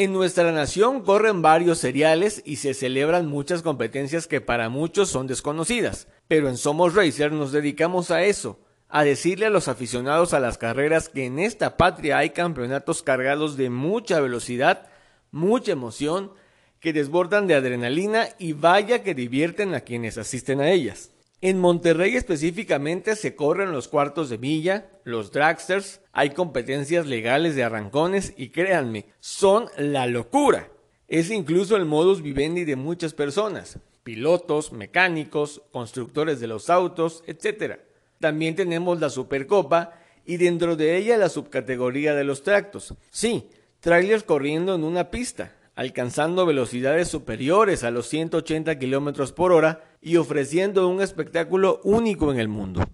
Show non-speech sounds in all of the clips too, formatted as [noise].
En nuestra nación corren varios seriales y se celebran muchas competencias que para muchos son desconocidas, pero en Somos Racer nos dedicamos a eso, a decirle a los aficionados a las carreras que en esta patria hay campeonatos cargados de mucha velocidad, mucha emoción, que desbordan de adrenalina y vaya que divierten a quienes asisten a ellas. En Monterrey específicamente se corren los cuartos de milla, los dragsters, hay competencias legales de arrancones y créanme, son la locura. Es incluso el modus vivendi de muchas personas, pilotos, mecánicos, constructores de los autos, etc. También tenemos la Supercopa y dentro de ella la subcategoría de los tractos. Sí, trailers corriendo en una pista, alcanzando velocidades superiores a los 180 km por hora y ofreciendo un espectáculo único en el mundo.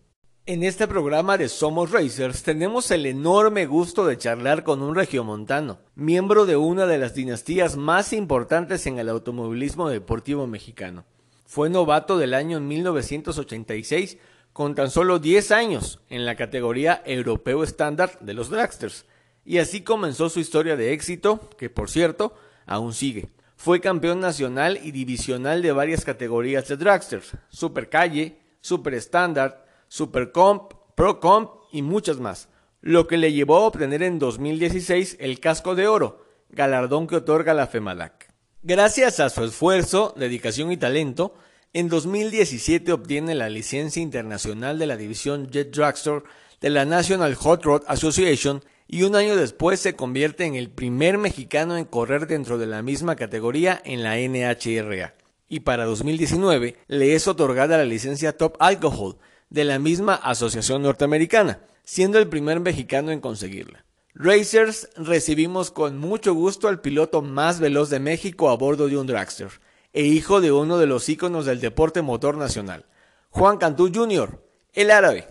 En este programa de Somos Racers tenemos el enorme gusto de charlar con un regiomontano, miembro de una de las dinastías más importantes en el automovilismo deportivo mexicano. Fue novato del año 1986 con tan solo 10 años en la categoría europeo estándar de los dragsters, y así comenzó su historia de éxito, que por cierto, aún sigue. Fue campeón nacional y divisional de varias categorías de dragsters, Super Calle, Super Standard, Super Comp, Pro Comp y muchas más, lo que le llevó a obtener en 2016 el casco de oro, galardón que otorga la FEMADAC. Gracias a su esfuerzo, dedicación y talento, en 2017 obtiene la licencia internacional de la división Jet Dragster de la National Hot Rod Association y un año después se convierte en el primer mexicano en correr dentro de la misma categoría en la NHRA. Y para 2019 le es otorgada la licencia Top Alcohol de la misma asociación norteamericana, siendo el primer mexicano en conseguirla. Racers recibimos con mucho gusto al piloto más veloz de México a bordo de un dragster e hijo de uno de los íconos del deporte motor nacional, Juan Cantú Jr., el árabe.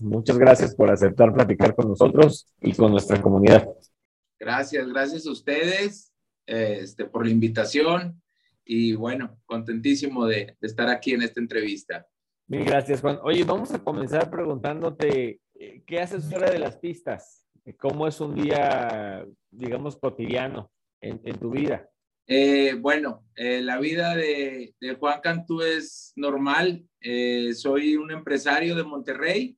Muchas gracias por aceptar platicar con nosotros y con nuestra comunidad. Gracias, gracias a ustedes este, por la invitación y bueno, contentísimo de, estar aquí en esta entrevista. Mil gracias, Juan. Oye, vamos a comenzar preguntándote, eh, ¿qué haces fuera de las pistas? ¿Cómo es un día, digamos, cotidiano en, tu vida? Eh, bueno, eh, la vida de, de, Juan Cantú es normal. soy un empresario de Monterrey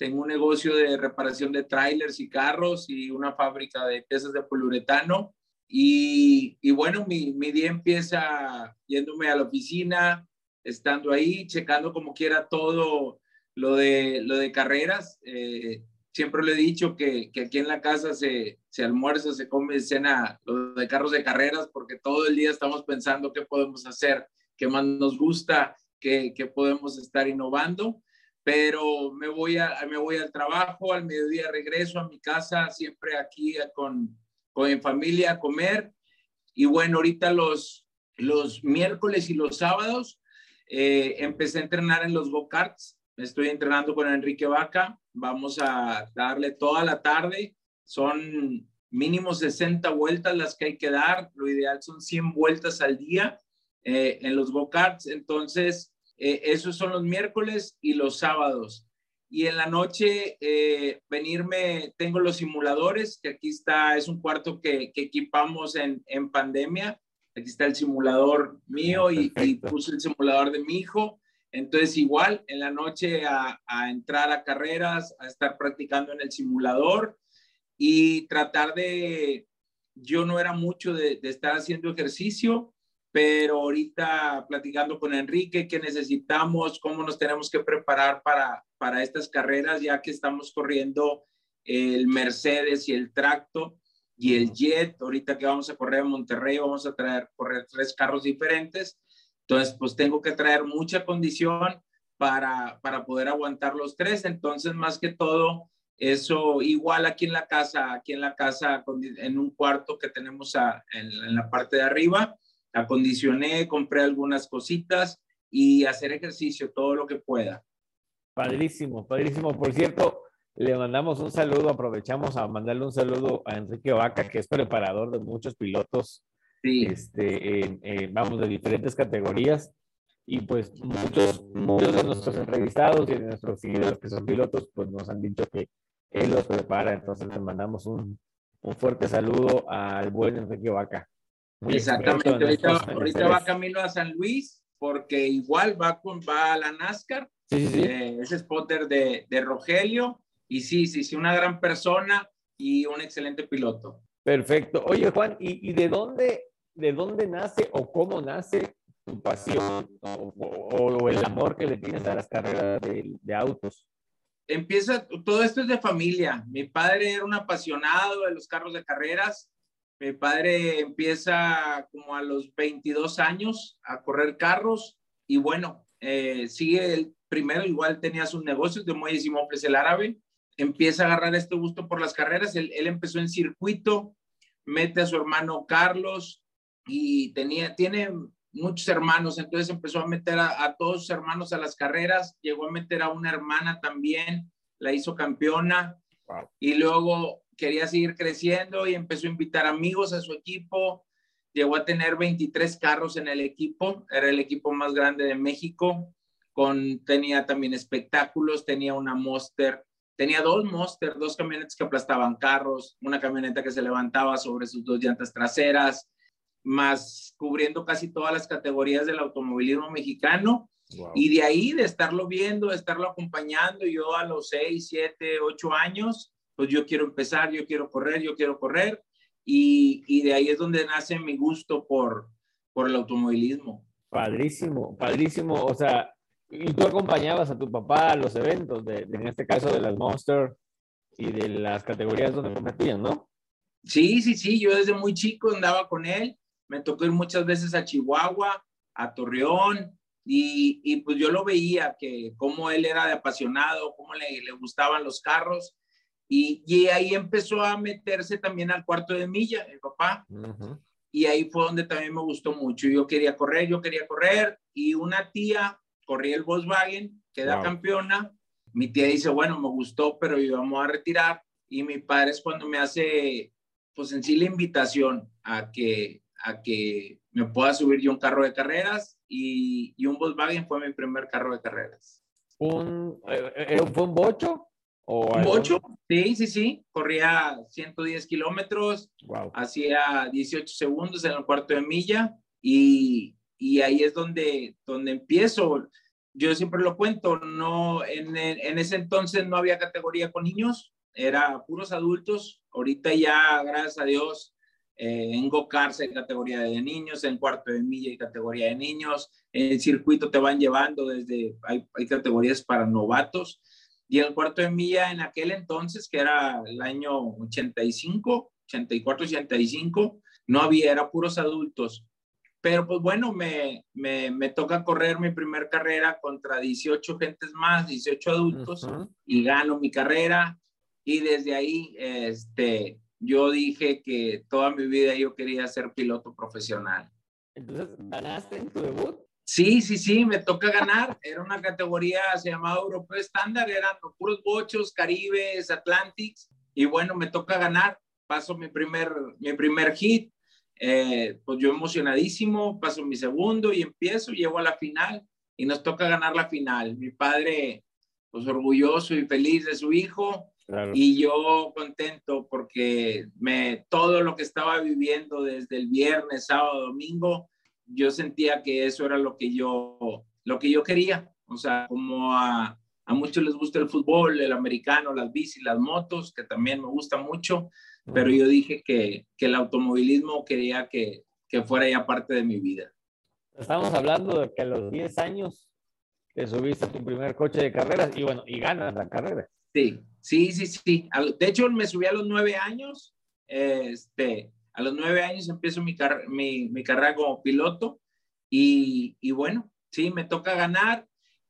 tengo un negocio de reparación de trailers y carros y una fábrica de piezas de poliuretano. Y, y bueno, mi, mi, día empieza yéndome a la oficina, estando ahí, checando como quiera todo lo de, lo de carreras. Eh, siempre le he dicho que, que, aquí en la casa se, se almuerza, se come, cena lo de carros de carreras, porque todo el día estamos pensando qué podemos hacer, qué más nos gusta, qué, qué podemos estar innovando pero me voy, a, me voy al trabajo, al mediodía regreso a mi casa, siempre aquí con, con mi familia a comer. Y bueno, ahorita los, los miércoles y los sábados eh, empecé a entrenar en los go-karts. Estoy entrenando con Enrique Vaca. Vamos a darle toda la tarde. Son mínimo 60 vueltas las que hay que dar. Lo ideal son 100 vueltas al día eh, en los go-karts. Entonces, eh, esos son los miércoles y los sábados. Y en la noche, eh, venirme, tengo los simuladores, que aquí está, es un cuarto que, equipamos en, pandemia. Aquí está el simulador mío y, puse el simulador de mi hijo. Entonces, igual, en la noche a, entrar a carreras, a estar practicando en el simulador y tratar de, yo no era mucho de estar haciendo ejercicio, pero ahorita platicando con Enrique, qué necesitamos, cómo nos tenemos que preparar para, para estas carreras, ya que estamos corriendo el Mercedes y el Tracto y el Jet. Ahorita que vamos a correr a Monterrey, vamos a traer, correr tres carros diferentes. Entonces, pues tengo que traer mucha condición para, para poder aguantar los tres. Entonces, más que todo, eso igual aquí en la casa, aquí en la casa, en un cuarto que tenemos en, la parte de arriba, acondicioné, compré algunas cositas y hacer ejercicio todo lo que pueda. Padrísimo, padrísimo. Por cierto, le mandamos un saludo, aprovechamos a mandarle un saludo a Enrique Vaca, que es preparador de muchos pilotos, sí. este, vamos, de diferentes categorías. Y pues muchos, muchos de nuestros entrevistados y de nuestros seguidores que son pilotos, pues nos han dicho que él los prepara. Entonces le mandamos un, un fuerte saludo al buen Enrique Vaca. Exactamente, ahorita, va camino a San Luis porque igual va, con, va a la NASCAR, sí, sí, eh, es spotter de, de, Rogelio y sí, sí, sí, una gran persona y un excelente piloto. Perfecto. Oye Juan, ¿y, y de, dónde, de dónde nace o cómo nace tu pasión o, o, el amor que le tienes a las carreras de, de autos? empieza, todo esto es de familia. Mi padre era un apasionado de los carros de carreras. Mi padre empieza como a los 22 años a correr carros y bueno, eh, sigue el primero, igual tenía sus negocios de muelles y mofles el árabe. Empieza a agarrar este gusto por las carreras. Él, él empezó en circuito, mete a su hermano Carlos y tenía, tiene muchos hermanos, entonces empezó a meter a, todos sus hermanos a las carreras, llegó a meter a una hermana también, la hizo campeona y luego quería seguir creciendo y empezó a invitar amigos a su equipo, llegó a tener 23 carros en el equipo, era el equipo más grande de México, con, tenía también espectáculos, tenía una Monster, tenía dos Monster, dos camionetas que aplastaban carros, una camioneta que se levantaba sobre sus dos llantas traseras, más cubriendo casi todas las categorías del automovilismo mexicano. Y de ahí, de estarlo viendo, de estarlo acompañando, yo a los 6, 7, 8 años, pues yo quiero empezar, yo quiero correr, yo quiero correr. Y, y de ahí es donde nace mi gusto por, por el automovilismo. Padrísimo, padrísimo. O sea, y tú acompañabas a tu papá a los eventos, de, en este caso de las Monster y de las categorías donde competían, ¿no? Sí, sí, sí, yo desde muy chico andaba con él me tocó ir muchas veces a Chihuahua, a Torreón, y, y pues yo lo veía, que cómo él era de apasionado, cómo le, le gustaban los carros, y, y, ahí empezó a meterse también al cuarto de milla, el papá. Y ahí fue donde también me gustó mucho. Yo quería correr, yo quería correr. Y una tía corría el Volkswagen, queda campeona. Mi tía dice, bueno, me gustó, pero íbamos a retirar. Y mi padre es cuando me hace, pues en sí, la invitación a que a que me pueda subir yo un carro de carreras y, y un Volkswagen fue mi primer carro de carreras. ¿Un, eh, eh, ¿Fue un bocho? O un bocho, sí, sí, sí. Corría 110 kilómetros, hacía 18 segundos en el cuarto de milla y, y ahí es donde, donde empiezo. Yo siempre lo cuento, no, en, en ese entonces no había categoría con niños, era puros adultos. Ahorita ya, gracias a Dios, eh, en Gokarts hay categoría de niños, en cuarto de milla hay categoría de niños, en el circuito te van llevando desde, hay, hay categorías para novatos, y el cuarto de milla en aquel entonces, que era el año 85, 84, 85, no había, era puros adultos. Pero pues bueno, me, me, me toca correr mi primer carrera contra 18 gentes más, 18 adultos, y gano mi carrera. Y desde ahí, este, yo dije que toda mi vida yo quería ser piloto profesional. Entonces, ¿ganaste en tu debut? Sí, sí, sí, me toca ganar. Era una categoría, se llamaba Europeo Estándar, eran puros bochos, Caribes, Atlantics, y bueno, me toca ganar. Paso mi primer, mi primer hit, eh, pues yo emocionadísimo, paso mi segundo y empiezo, llego a la final y nos toca ganar la final. Mi padre, pues orgulloso y feliz de su hijo, y yo contento porque me, todo lo que estaba viviendo desde el viernes, sábado, domingo, yo sentía que eso era lo que yo, lo que yo quería. O sea, como a, a muchos les gusta el fútbol, el americano, las bicis, las motos, que también me gusta mucho, pero yo dije que, que el automovilismo quería que, que fuera ya parte de mi vida. Estamos hablando de que a los 10 años te subiste a tu primer coche de carreras y bueno, y ganas la carrera. Sí, sí, sí, sí. De hecho, me subí a los nueve años. Este, a los nueve años empiezo mi, mi, mi carrera como piloto y, y, bueno, sí, me toca ganar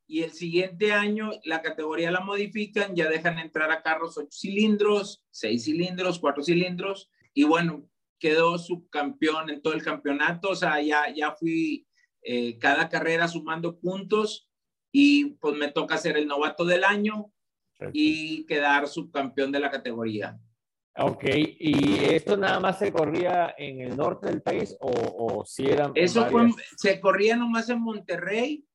y el siguiente año la categoría la modifican, ya dejan entrar a carros 8 cilindros, 6 cilindros, 4 cilindros, y bueno, quedó subcampeón en todo el campeonato, o sea, ya, ya fui eh, cada carrera sumando puntos y pues me toca ser el novato del año y quedar subcampeón de la categoría. Ok, ¿y esto nada más se corría en el norte del país o, o si eran... Eso fue, se corría nomás en Monterrey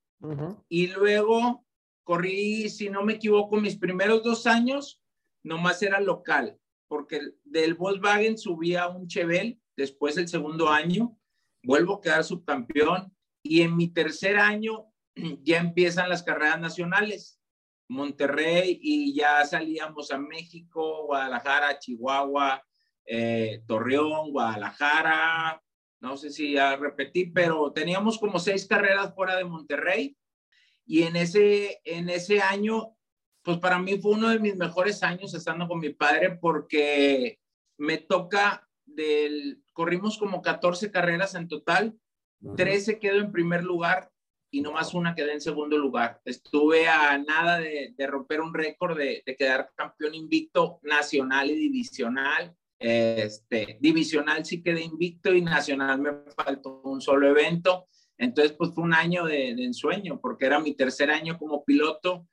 y luego corrí, si no me equivoco, mis primeros dos años, nomás era local, porque del Volkswagen subía un Chevel, después el segundo año, vuelvo a quedar subcampeón y en mi tercer año [clears throat] ya empiezan las carreras nacionales. Monterrey y ya salíamos a México, Guadalajara, Chihuahua, eh, Torreón, Guadalajara, no sé si ya repetí, pero teníamos como seis carreras fuera de Monterrey. Y en ese, en ese año, pues para mí fue uno de mis mejores años estando con mi padre porque me toca del, corrimos como 14 carreras en total, 13 quedó en primer lugar y nomás una quedé en segundo lugar. Estuve a nada de, romper un récord de, quedar campeón invicto nacional y divisional. Este, divisional sí quedé invicto y nacional me faltó un solo evento. Entonces, pues fue un año de, ensueño porque era mi tercer año como piloto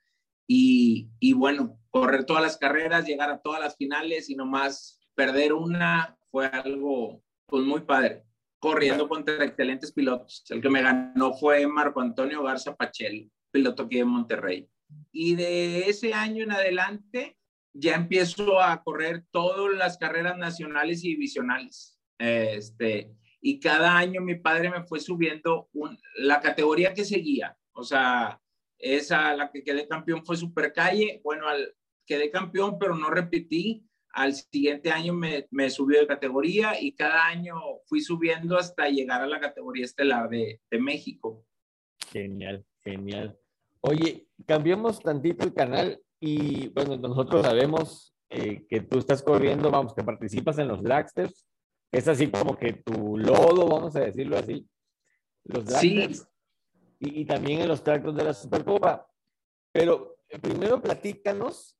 y, y, bueno, correr todas las carreras, llegar a todas las finales y nomás perder una fue algo pues muy padre corriendo contra excelentes pilotos. El que me ganó fue Marco Antonio Garza Pachel, piloto aquí de Monterrey. Y de ese año en adelante ya empiezo a correr todas las carreras nacionales y divisionales. Este, y cada año mi padre me fue subiendo la categoría que seguía. O sea, esa, la que quedé campeón fue Supercalle. Bueno, al, quedé campeón, pero no repetí al siguiente año me, me subió de categoría y cada año fui subiendo hasta llegar a la categoría estelar de, de México. Genial, genial. Oye, cambiamos tantito el canal y bueno, nosotros sabemos eh, que tú estás corriendo, vamos, que participas en los Dragsters. Es así como que tu lodo, vamos a decirlo así. Los Dragsters. Sí. Y, y, también en los tractos de la Supercopa. Pero eh, primero platícanos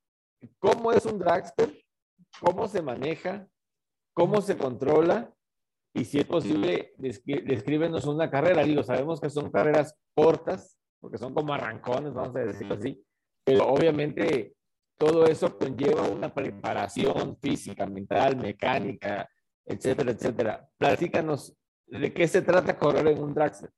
cómo es un Dragster cómo se maneja, cómo se controla y si es posible, descríbenos una carrera. Digo, sabemos que son carreras cortas, porque son como arrancones, vamos a decirlo así, pero obviamente todo eso conlleva una preparación física, mental, mecánica, etcétera, etcétera. Platícanos de qué se trata correr en un dragster.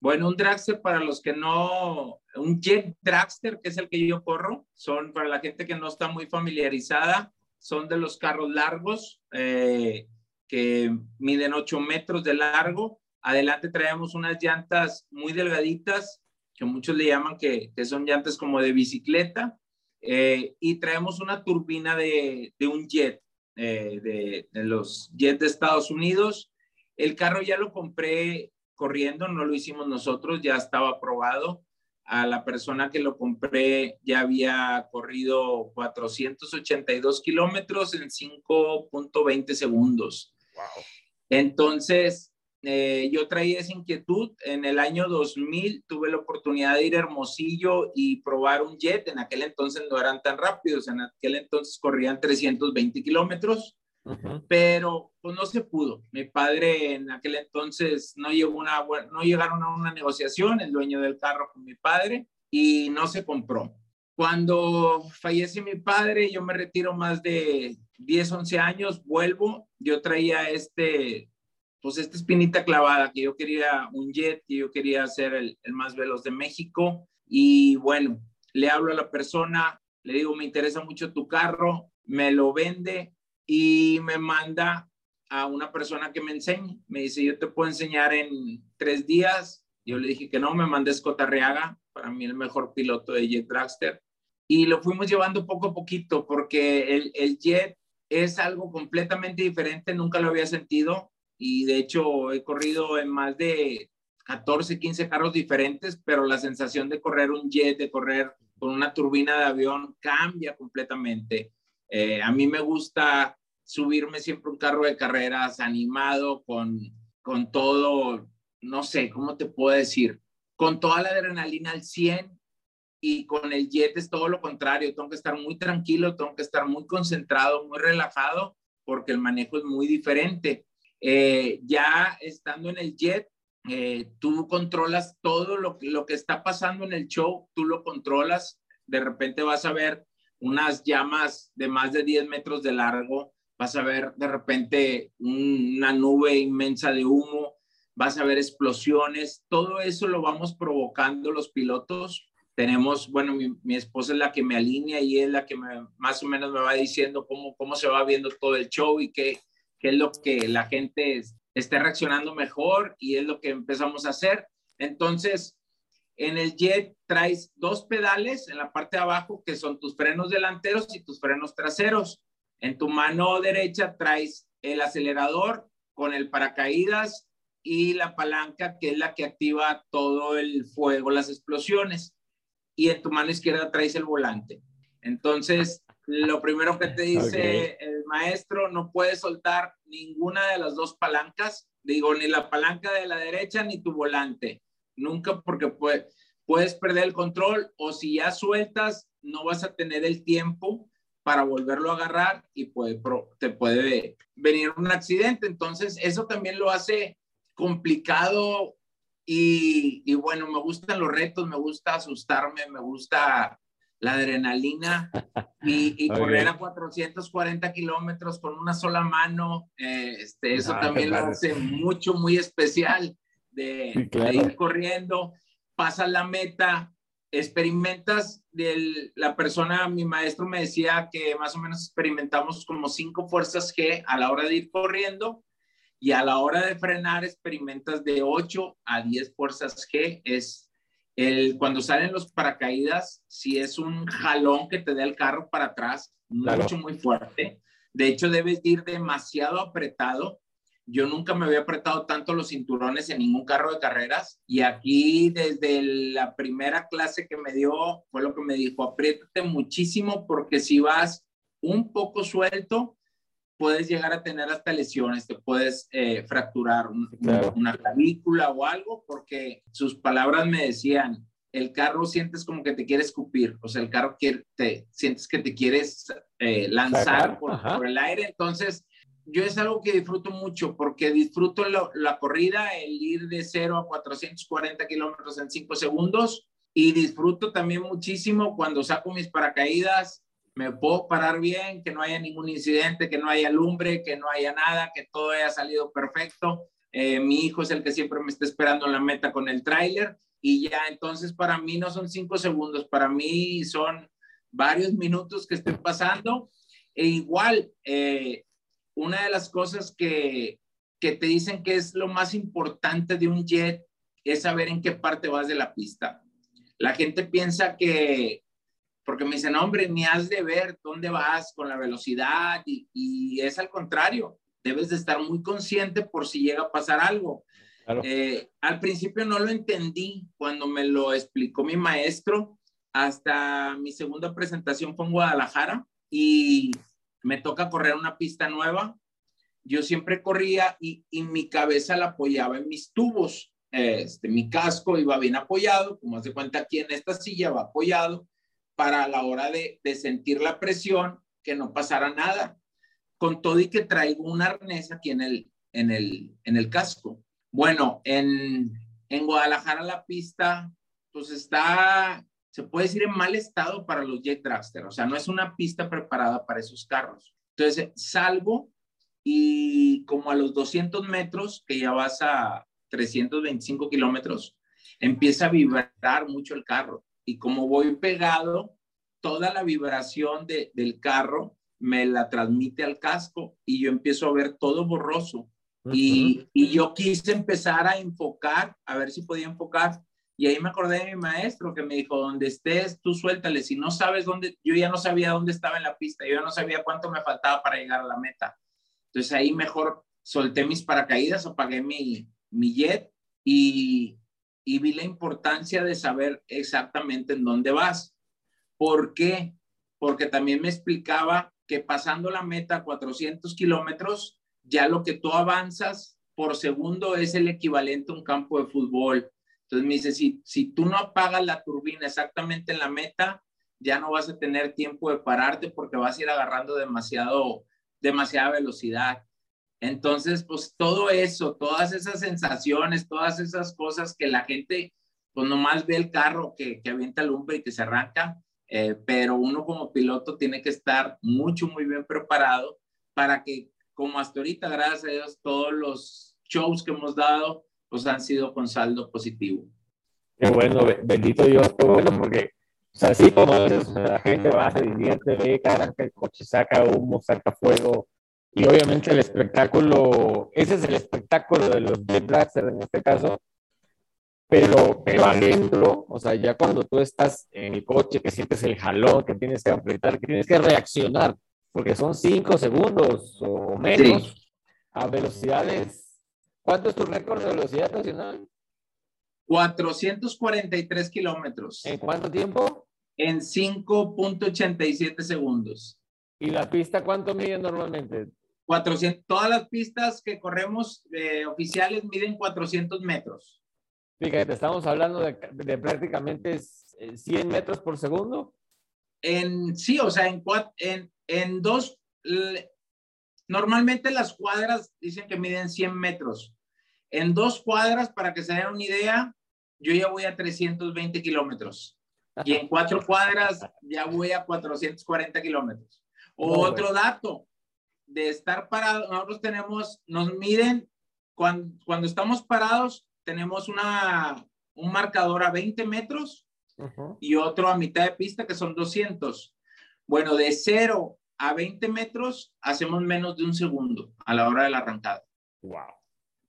Bueno, un dragster para los que no, un jet dragster, que es el que yo corro, son para la gente que no está muy familiarizada, son de los carros largos eh, que miden 8 metros de largo. Adelante traemos unas llantas muy delgaditas, que muchos le llaman que, son llantas como de bicicleta, eh, y traemos una turbina de, un jet, eh, de, de, los jets de Estados Unidos. El carro ya lo compré corriendo, no lo hicimos nosotros, ya estaba aprobado a la persona que lo compré ya había corrido 482 kilómetros en 5.20 segundos. Entonces, eh, yo traía esa inquietud. En el año 2000 tuve la oportunidad de ir a Hermosillo y probar un jet. En aquel entonces no eran tan rápidos, en aquel entonces corrían 320 kilómetros pero pues no se pudo. Mi padre en aquel entonces no, llegó una, no llegaron a una negociación, el dueño del carro con mi padre, y no se compró. Cuando fallece mi padre, yo me retiro más de 10, 11 años, vuelvo, yo traía este, pues esta espinita clavada, que yo quería un jet, que yo quería ser el, el más veloz de México, y bueno, le hablo a la persona, le digo, me interesa mucho tu carro, me lo vende, y me manda a una persona que me enseñe. Me dice, yo te puedo enseñar en tres días. Yo le dije que no, me mandé Scott Arriaga, para mí el mejor piloto de Jet Dragster. Y lo fuimos llevando poco a poquito porque el, el Jet es algo completamente diferente, nunca lo había sentido. Y de hecho he corrido en más de 14, 15 carros diferentes, pero la sensación de correr un jet, de correr con una turbina de avión cambia completamente. Eh, a mí me gusta subirme siempre un carro de carreras animado, con, con todo, no sé, ¿cómo te puedo decir? Con toda la adrenalina al 100 y con el jet es todo lo contrario, tengo que estar muy tranquilo, tengo que estar muy concentrado, muy relajado, porque el manejo es muy diferente. Eh, ya estando en el jet, eh, tú controlas todo lo, lo que está pasando en el show, tú lo controlas, de repente vas a ver unas llamas de más de 10 metros de largo, vas a ver de repente una nube inmensa de humo, vas a ver explosiones, todo eso lo vamos provocando los pilotos. Tenemos, bueno, mi, esposa es la que me alinea y es la que más o menos me va diciendo cómo, cómo se va viendo todo el show y qué, qué es lo que la gente esté reaccionando mejor y es lo que empezamos a hacer. Entonces, en el jet traes dos pedales en la parte de abajo que son tus frenos delanteros y tus frenos traseros. En tu mano derecha traes el acelerador con el paracaídas y la palanca que es la que activa todo el fuego, las explosiones. Y en tu mano izquierda traes el volante. Entonces, lo primero que te dice el maestro, no puedes soltar ninguna de las dos palancas, digo, ni la palanca de la derecha ni tu volante nunca porque puedes perder el control o si ya sueltas, no vas a tener el tiempo para volverlo a agarrar y puede, te puede venir un accidente. Entonces, eso también lo hace complicado y, y, bueno, me gustan los retos, me gusta asustarme, me gusta la adrenalina [laughs] y, correr a 440 kilómetros con una sola mano, eh, este, eso ah, también lo hace mucho, muy especial de, ir corriendo, pasas la meta, experimentas, de la persona, mi maestro me decía que más o menos experimentamos como cinco fuerzas G a la hora de ir corriendo y a la hora de frenar experimentas de 8 a 10 fuerzas G. Es el, cuando salen los paracaídas, si es un jalón que te da el carro para atrás, mucho, muy fuerte. De hecho, debes ir demasiado apretado yo nunca me había apretado tanto los cinturones en ningún carro de carreras y aquí desde la primera clase que me dio fue lo que me dijo, apriétate muchísimo porque si vas un poco suelto, puedes llegar a tener hasta lesiones, te puedes eh, fracturar una clavícula o algo porque sus palabras me decían, el carro sientes como que te quiere escupir, o sea, el carro quiere, te sientes que te quieres eh, lanzar por el aire, entonces yo es algo que disfruto mucho porque disfruto la corrida, el ir de 0 a 440 kilómetros en 5 segundos y disfruto también muchísimo cuando saco mis paracaídas, me puedo parar bien, que no haya ningún incidente, que no haya lumbre, que no haya nada, que todo haya salido perfecto. Eh, mi hijo es el que siempre me está esperando en la meta con el tráiler y ya entonces para mí no son 5 segundos, para mí son varios minutos que estoy pasando. E igual, eh, una de las cosas que, que te dicen que es lo más importante de un jet es saber en qué parte vas de la pista. La gente piensa que, porque me dicen, hombre, ni has de ver dónde vas con la velocidad y, y es al contrario, debes de estar muy consciente por si llega a pasar algo. Eh, al principio no lo entendí cuando me lo explicó mi maestro, hasta mi segunda presentación fue en Guadalajara y me toca correr una pista nueva, yo siempre corría y, mi cabeza la apoyaba en mis tubos. Este, mi casco iba bien apoyado, como hace cuenta aquí en esta silla va apoyado para a la hora de, sentir la presión que no pasara nada. Con todo y que traigo un arnés aquí en el, en el, en el casco. Bueno, en, en Guadalajara la pista pues está se puede decir en mal estado para los jet dragster, o sea, no es una pista preparada para esos carros. Entonces, salgo y como a los 200 metros, que ya vas a 325 kilómetros, empieza a vibrar mucho el carro. Y como voy pegado, toda la vibración del carro me la transmite al casco y yo empiezo a ver todo borroso. y, y yo quise empezar a enfocar, a ver si podía enfocar y ahí me acordé de mi maestro que me dijo, donde estés, tú suéltale. Si no sabes dónde, yo ya no sabía dónde estaba en la pista, yo ya no sabía cuánto me faltaba para llegar a la meta. Entonces ahí mejor solté mis paracaídas, apagué mi, mi jet y, y vi la importancia de saber exactamente en dónde vas. ¿Por qué? Porque también me explicaba que pasando la meta 400 kilómetros, ya lo que tú avanzas por segundo es el equivalente a un campo de fútbol Entonces me dice, si, si tú no apagas la turbina exactamente en la meta, ya no vas a tener tiempo de pararte porque vas a ir agarrando demasiado, demasiada velocidad. Entonces, pues todo eso, todas esas sensaciones, todas esas cosas que la gente, pues nomás ve el carro que, que avienta lumbre y que se arranca, eh, pero uno como piloto tiene que estar mucho, muy bien preparado para que, como hasta ahorita, gracias a Dios, todos los shows que hemos dado, pues han sido con saldo positivo. Qué bueno, bendito Dios, qué bueno, porque, o sea, así como la gente va, se divierte, ve, cara, que el coche saca humo, saca fuego, y obviamente el espectáculo, ese es el espectáculo de los de Blaster en este caso, pero, pero adentro, o sea, ya cuando tú estás en el coche, que sientes el jalón, que tienes que apretar, que tienes que reaccionar, porque son cinco segundos o menos a velocidades. ¿Cuánto es tu récord de velocidad nacional? 443 kilómetros. ¿En cuánto tiempo? En 5.87 segundos. ¿Y la pista cuánto mide normalmente? 400, todas las pistas que corremos eh, oficiales miden 400 metros. Fíjate, estamos hablando de, prácticamente 100 eh, metros por segundo. En, sí, o sea, en, en, en dos, normalmente las cuadras dicen que miden 100 metros. En dos cuadras, para que se den una idea, yo ya voy a 320 kilómetros. Y en cuatro [laughs] cuadras ya voy a 440 kilómetros. Otro dato de estar parados, nosotros tenemos, nos miden, cuando, cuando estamos parados, tenemos una, un marcador a 20 metros y otro a mitad de pista que son 200. Bueno, de 0 a 20 metros hacemos menos de un segundo a la hora de la arrancada. Wow.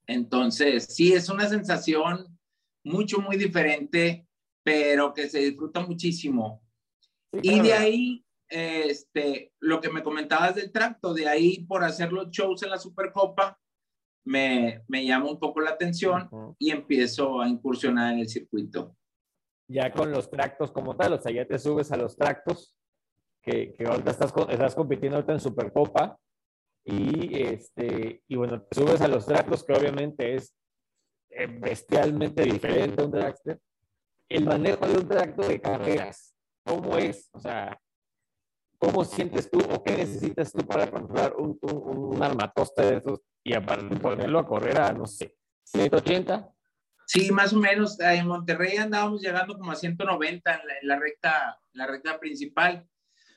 Entonces, sí, es una sensación mucho, muy diferente, pero que se disfruta muchísimo. y de ahí, este, lo que me comentabas del tracto, de ahí por hacer los shows en la Supercopa, me, me llama un poco la atención y empiezo a incursionar en el circuito. Ya con los tractos como tal, o sea, ya te subes a los tractos, que, que ahorita estás, estás compitiendo ahorita en Supercopa, y, este, y bueno, te subes a los tractos, que obviamente es eh, bestialmente diferente a un dragster. El manejo de un tracto de carreras, ¿cómo es? O sea, ¿cómo sientes tú o qué necesitas tú para controlar un, un, un armatoste de esos y aparte ponerlo a correr a, no sé, 180. Sí, más o menos. En Monterrey andábamos llegando como a 190 en la, recta, la recta principal.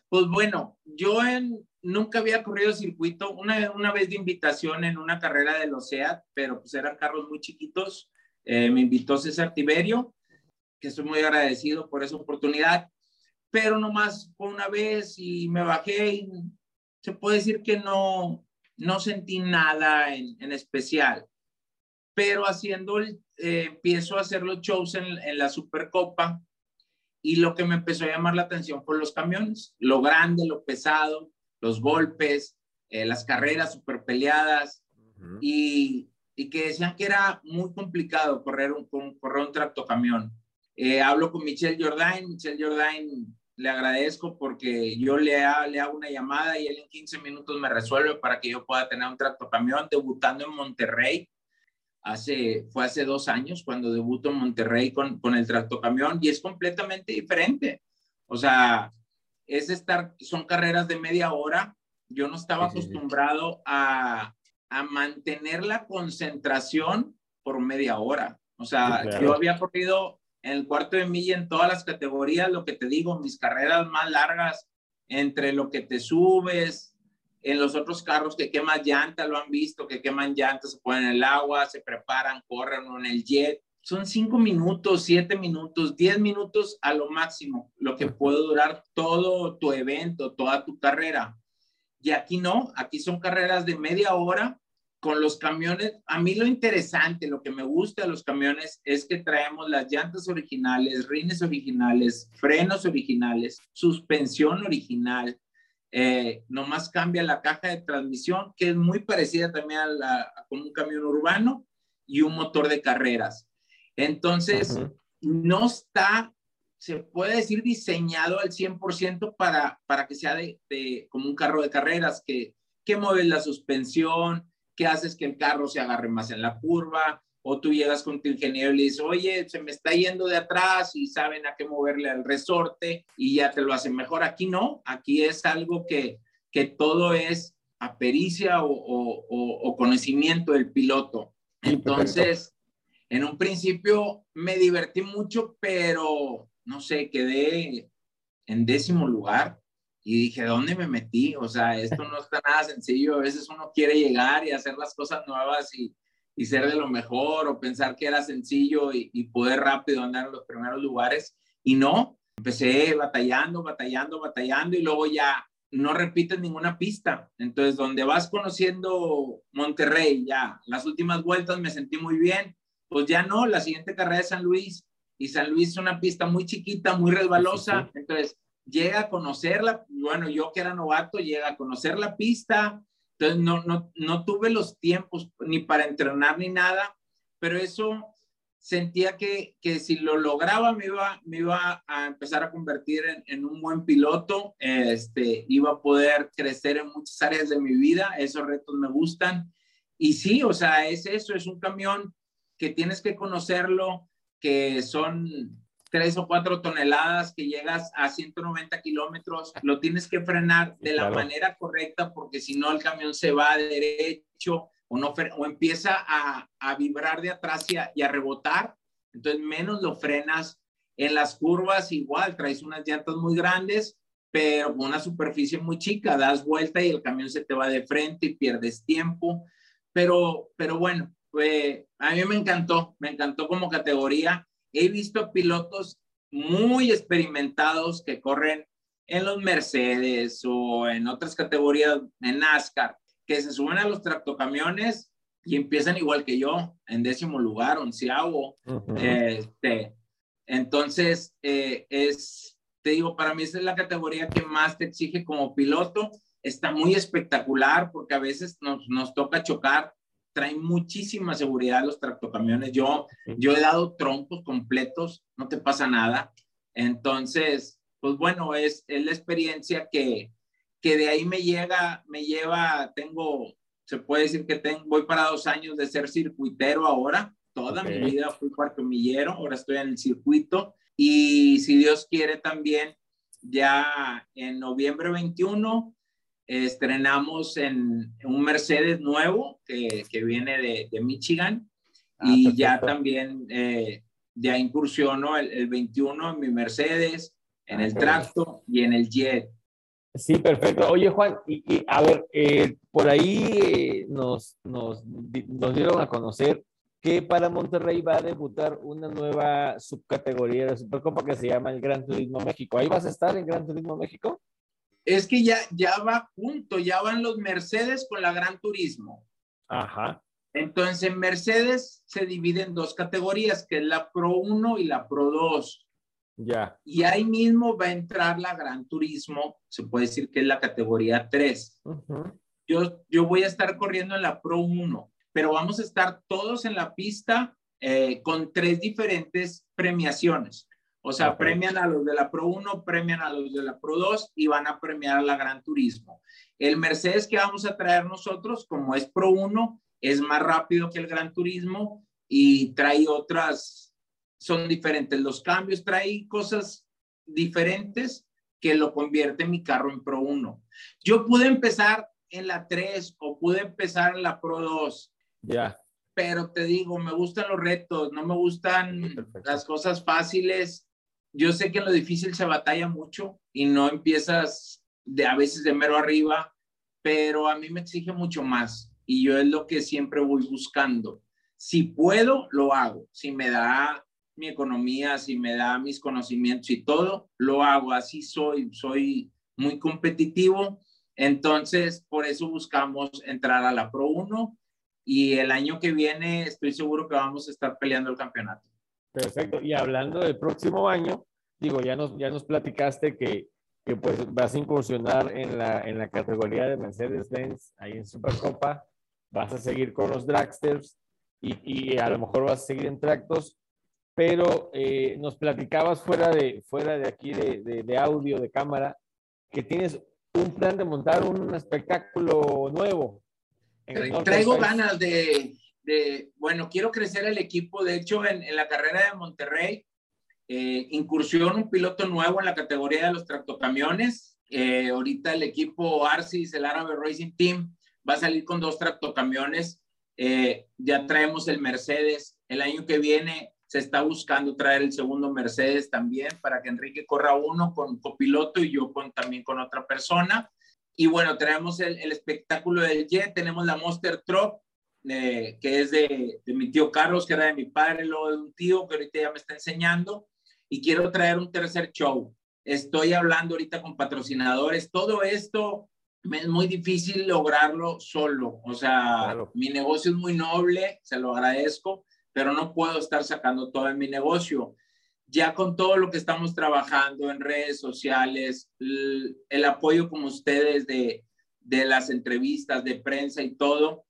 Pues bueno, yo en, nunca había corrido circuito, una, una vez de invitación en una carrera de los SEAT, pero pues eran carros muy chiquitos. Eh, me invitó César Tiberio, que estoy muy agradecido por esa oportunidad, pero nomás fue una vez y me bajé y se puede decir que no, no sentí nada en, especial, pero haciendo, eh, empiezo a hacer los shows en, la Supercopa y lo que me empezó a llamar la atención fue los camiones, lo grande, lo pesado, los golpes, eh, las carreras super peleadas y, que decían que era muy complicado correr un, correr un tractocamión. Eh, hablo con Michelle Jordain, Michelle Jordain le agradezco porque yo le, le hago una llamada y él en 15 minutos me resuelve para que yo pueda tener un tractocamión debutando en Monterrey. Hace, fue hace dos años cuando debuto en Monterrey con, con el tractocamión y es completamente diferente. O sea, es estar, son carreras de media hora. Yo no estaba acostumbrado a, a mantener la concentración por media hora. O sea, yo había corrido en el cuarto de milla en todas las categorías, lo que te digo, mis carreras más largas, entre lo que te subes, en los otros carros que queman llanta, lo han visto, que queman llantas, se ponen en el agua, se preparan, corren en el jet. Son cinco minutos, siete minutos, diez minutos a lo máximo, lo que puede durar todo tu evento, toda tu carrera. Y aquí no, aquí son carreras de media hora con los camiones, a mí lo interesante, lo que me gusta de los camiones es que traemos las llantas originales, rines originales, frenos originales, suspensión original. Eh, nomás cambia la caja de transmisión, que es muy parecida también a, la, con un camión urbano y un motor de carreras. Entonces, no está, se puede decir, diseñado al 100% para, para que sea de, de, como un carro de carreras, que, que mueve la suspensión, que haces que el carro se agarre más en la curva o tú llegas con tu ingeniero y le dices, oye, se me está yendo de atrás y saben a qué moverle al resorte y ya te lo hacen mejor. Aquí no, aquí es algo que, que todo es a pericia o, o conocimiento del piloto. Entonces, en un principio me divertí mucho, pero no sé, quedé en décimo lugar y dije, ¿dónde me metí? O sea, esto no está nada sencillo. A veces uno quiere llegar y hacer las cosas nuevas y, y ser de lo mejor o pensar que era sencillo y, y, poder rápido andar en los primeros lugares. Y no, empecé batallando, batallando, batallando y luego ya no repites ninguna pista. Entonces, donde vas conociendo Monterrey, ya las últimas vueltas me sentí muy bien, pues ya no, la siguiente carrera es San Luis y San Luis es una pista muy chiquita, muy resbalosa, entonces llega a conocerla, bueno, yo que era novato, llega a conocer la pista, entonces no, no, no tuve los tiempos ni para entrenar ni nada, pero eso sentía que, que si lo lograba me iba, me iba a empezar a convertir en, un buen piloto, este, iba a poder crecer en muchas áreas de mi vida, esos retos me gustan. Y sí, o sea, es eso, es un camión que tienes que conocerlo, que son tres o cuatro toneladas, que llegas a 190 kilómetros, lo tienes que frenar de la manera correcta porque si no el camión se va derecho o, no, o empieza a, a vibrar de atrás y a, y a rebotar, entonces menos lo frenas. En las curvas igual, traes unas llantas muy grandes, pero con una superficie muy chica, das vuelta y el camión se te va de frente y pierdes tiempo. Pero, pero bueno, a mí me encantó, me encantó como categoría. He visto pilotos muy experimentados que corren en los Mercedes o en otras categorías en NASCAR, que se suben a los tractocamiones y empiezan igual que yo, en décimo lugar, onceavo. este, entonces, eh, es, te digo, para mí esa es la categoría que más te exige como piloto. Está muy espectacular porque a veces nos, nos toca chocar traen muchísima seguridad los tractocamiones. Yo, yo he dado troncos completos, no te pasa nada. Entonces, pues bueno, es, es la experiencia que, que de ahí me llega, me lleva, tengo, se puede decir que tengo, voy para dos años de ser circuitero ahora. Toda mi vida fui cuarto millero, ahora estoy en el circuito. Y si Dios quiere también, ya en noviembre 21 estrenamos en, un Mercedes nuevo que, que viene de, de Michigan ah, y ya también eh, ya incursiono el, el, 21 en mi Mercedes, en el tracto y en el Jet. Sí, perfecto. Oye, Juan, y, y a ver, eh, por ahí eh, nos, nos, nos, dieron a conocer que para Monterrey va a debutar una nueva subcategoría de Supercopa que se llama el Gran Turismo México. ¿Ahí vas a estar en Gran Turismo México? Es que ya, ya va junto, ya van los Mercedes con la Gran Turismo. Ajá. Entonces, Mercedes se divide en dos categorías, que es la Pro 1 y la Pro 2. Ya. Y ahí mismo va a entrar la Gran Turismo, se puede decir que es la categoría 3. yo, yo voy a estar corriendo en la Pro 1, pero vamos a estar todos en la pista eh, con tres diferentes premiaciones. O sea, premian a los de la Pro 1, premian a los de la Pro 2 y van a premiar a la Gran Turismo. El Mercedes que vamos a traer nosotros, como es Pro 1, es más rápido que el Gran Turismo y trae otras, son diferentes los cambios, trae cosas diferentes que lo convierte mi carro en Pro 1. Yo pude empezar en la 3 o pude empezar en la Pro 2. Ya. Pero te digo, me gustan los retos, no me gustan las cosas fáciles yo sé que en lo difícil se batalla mucho y no empiezas de a veces de mero arriba, pero a mí me exige mucho más y yo es lo que siempre voy buscando. Si puedo, lo hago. Si me da mi economía, si me da mis conocimientos y todo, lo hago. Así soy, soy muy competitivo. Entonces, por eso buscamos entrar a la Pro 1 y el año que viene estoy seguro que vamos a estar peleando el campeonato. Perfecto. Y hablando del próximo año, digo, ya nos, ya nos platicaste que, que pues vas a incursionar en la, en la categoría de Mercedes-Benz, ahí en Supercopa, vas a seguir con los dragsters y, y a lo mejor vas a seguir en tractos, pero eh, nos platicabas fuera de, fuera de aquí de, de, de audio, de cámara, que tienes un plan de montar un espectáculo nuevo. Traigo ganas de, bueno, quiero crecer el equipo. De hecho, en, en la carrera de Monterrey, eh, incursión un piloto nuevo en la categoría de los tractocamiones. Eh, ahorita el equipo Arcis, el Árabe Racing Team, va a salir con dos tractocamiones. Eh, ya traemos el Mercedes. El año que viene se está buscando traer el segundo Mercedes también para que Enrique corra uno con copiloto y yo con, también con otra persona. Y bueno, traemos el, el espectáculo del Jet, tenemos la Monster Truck, eh, que es de, de, mi tío Carlos, que era de mi padre, luego de un tío que ahorita ya me está enseñando y quiero traer un tercer show. Estoy hablando ahorita con patrocinadores. Todo esto es muy difícil lograrlo solo. O sea, mi negocio es muy noble, se lo agradezco, pero no puedo estar sacando todo en mi negocio. Ya con todo lo que estamos trabajando en redes sociales, el, el apoyo como ustedes de, de las entrevistas, de prensa y todo,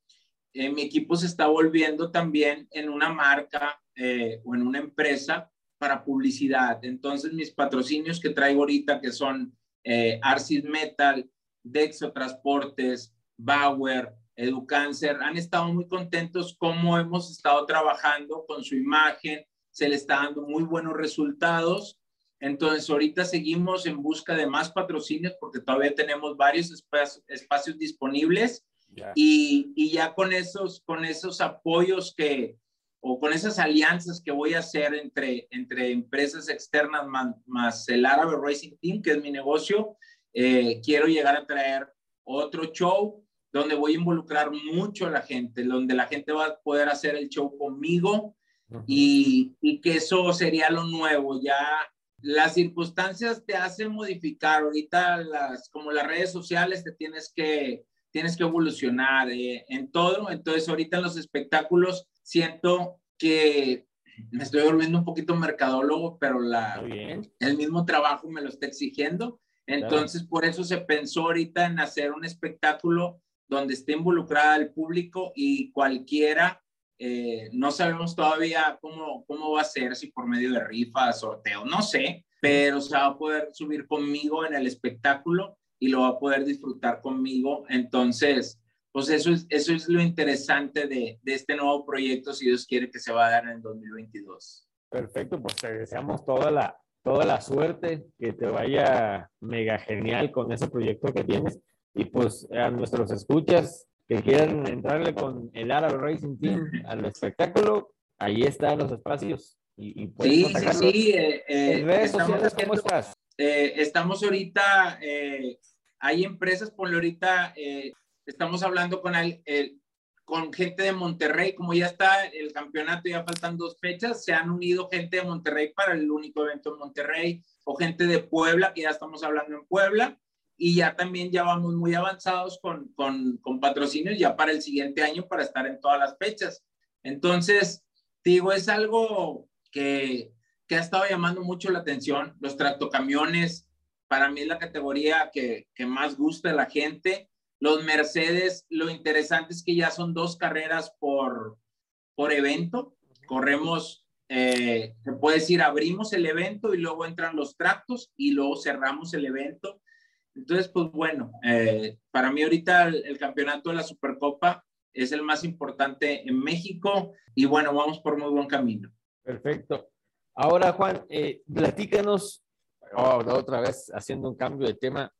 eh, mi equipo se está volviendo también en una marca eh, o en una empresa para publicidad. Entonces, mis patrocinios que traigo ahorita, que son eh, Arcis Metal, Dexo Transportes, Bauer, Educancer, han estado muy contentos cómo hemos estado trabajando con su imagen, se le está dando muy buenos resultados. Entonces, ahorita seguimos en busca de más patrocinios porque todavía tenemos varios espacios disponibles y, y, ya con esos, con esos apoyos que, o con esas alianzas que voy a hacer entre, entre empresas externas más, el Árabe Racing Team, que es mi negocio, eh, quiero llegar a traer otro show donde voy a involucrar mucho a la gente, donde la gente va a poder hacer el show conmigo y, y, que eso sería lo nuevo. Ya las circunstancias te hacen modificar. Ahorita las, como las redes sociales te tienes que, tienes que evolucionar eh, en todo. Entonces ahorita en los espectáculos siento que me estoy volviendo un poquito mercadólogo, pero la, el mismo trabajo me lo está exigiendo. Entonces, por eso se pensó ahorita en hacer un espectáculo donde esté involucrada el público y cualquiera, eh, no sabemos todavía cómo, cómo va a ser, si por medio de rifa, sorteo, no sé, pero se va a poder subir conmigo en el espectáculo y lo va a poder disfrutar conmigo. Entonces, pues eso es, eso es lo interesante de, de, este nuevo proyecto, si Dios quiere que se va a dar en 2022. Perfecto, pues te deseamos toda la, toda la suerte, que te vaya mega genial con ese proyecto que tienes. Y pues a nuestros escuchas que quieran entrarle con el Árabe Racing Team [laughs] al espectáculo, ahí están los espacios. Y, y sí, sí, sí, eh, eh, redes sociales, ¿cómo estás? Eh, estamos ahorita, eh, hay empresas, por ahorita, eh, estamos hablando con, con gente de Monterrey, como ya está el campeonato, ya faltan dos fechas, se han unido gente de Monterrey para el único evento en Monterrey, o gente de Puebla, que ya estamos hablando en Puebla, y ya también ya vamos muy avanzados con, con, con patrocinios ya para el siguiente año para estar en todas las fechas. Entonces, digo, es algo que, que ha estado llamando mucho la atención. Los tractocamiones, para mí es la categoría que, más gusta a la gente. Los Mercedes, lo interesante es que ya son dos carreras por, por evento. Corremos, eh, se puede decir, abrimos el evento y luego entran los tractos y luego cerramos el evento. Entonces, pues bueno, eh, para mí ahorita el, campeonato de la Supercopa es el más importante en México y bueno, vamos por muy buen camino. Perfecto. Ahora, Juan, eh, platícanos, oh, otra vez haciendo un cambio de tema,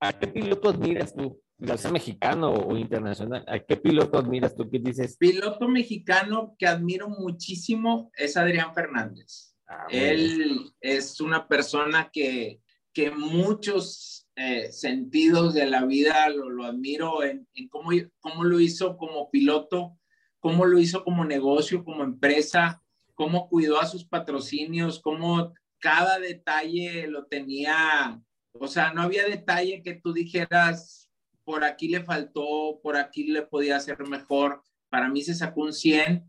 ¿a qué piloto admiras tú? ya sea mexicano o internacional, ¿a qué piloto admiras tú? ¿Qué dices? Piloto mexicano que admiro muchísimo es Adrián Fernández. Ah, Él es una persona que, que muchos eh, sentidos de la vida lo, lo admiro en, en cómo, cómo lo hizo como piloto, cómo lo hizo como negocio, como empresa, cómo cuidó a sus patrocinios, cómo cada detalle lo tenía, o sea, no había detalle que tú dijeras, por aquí le faltó, por aquí le podía hacer mejor. Para mí se sacó un 100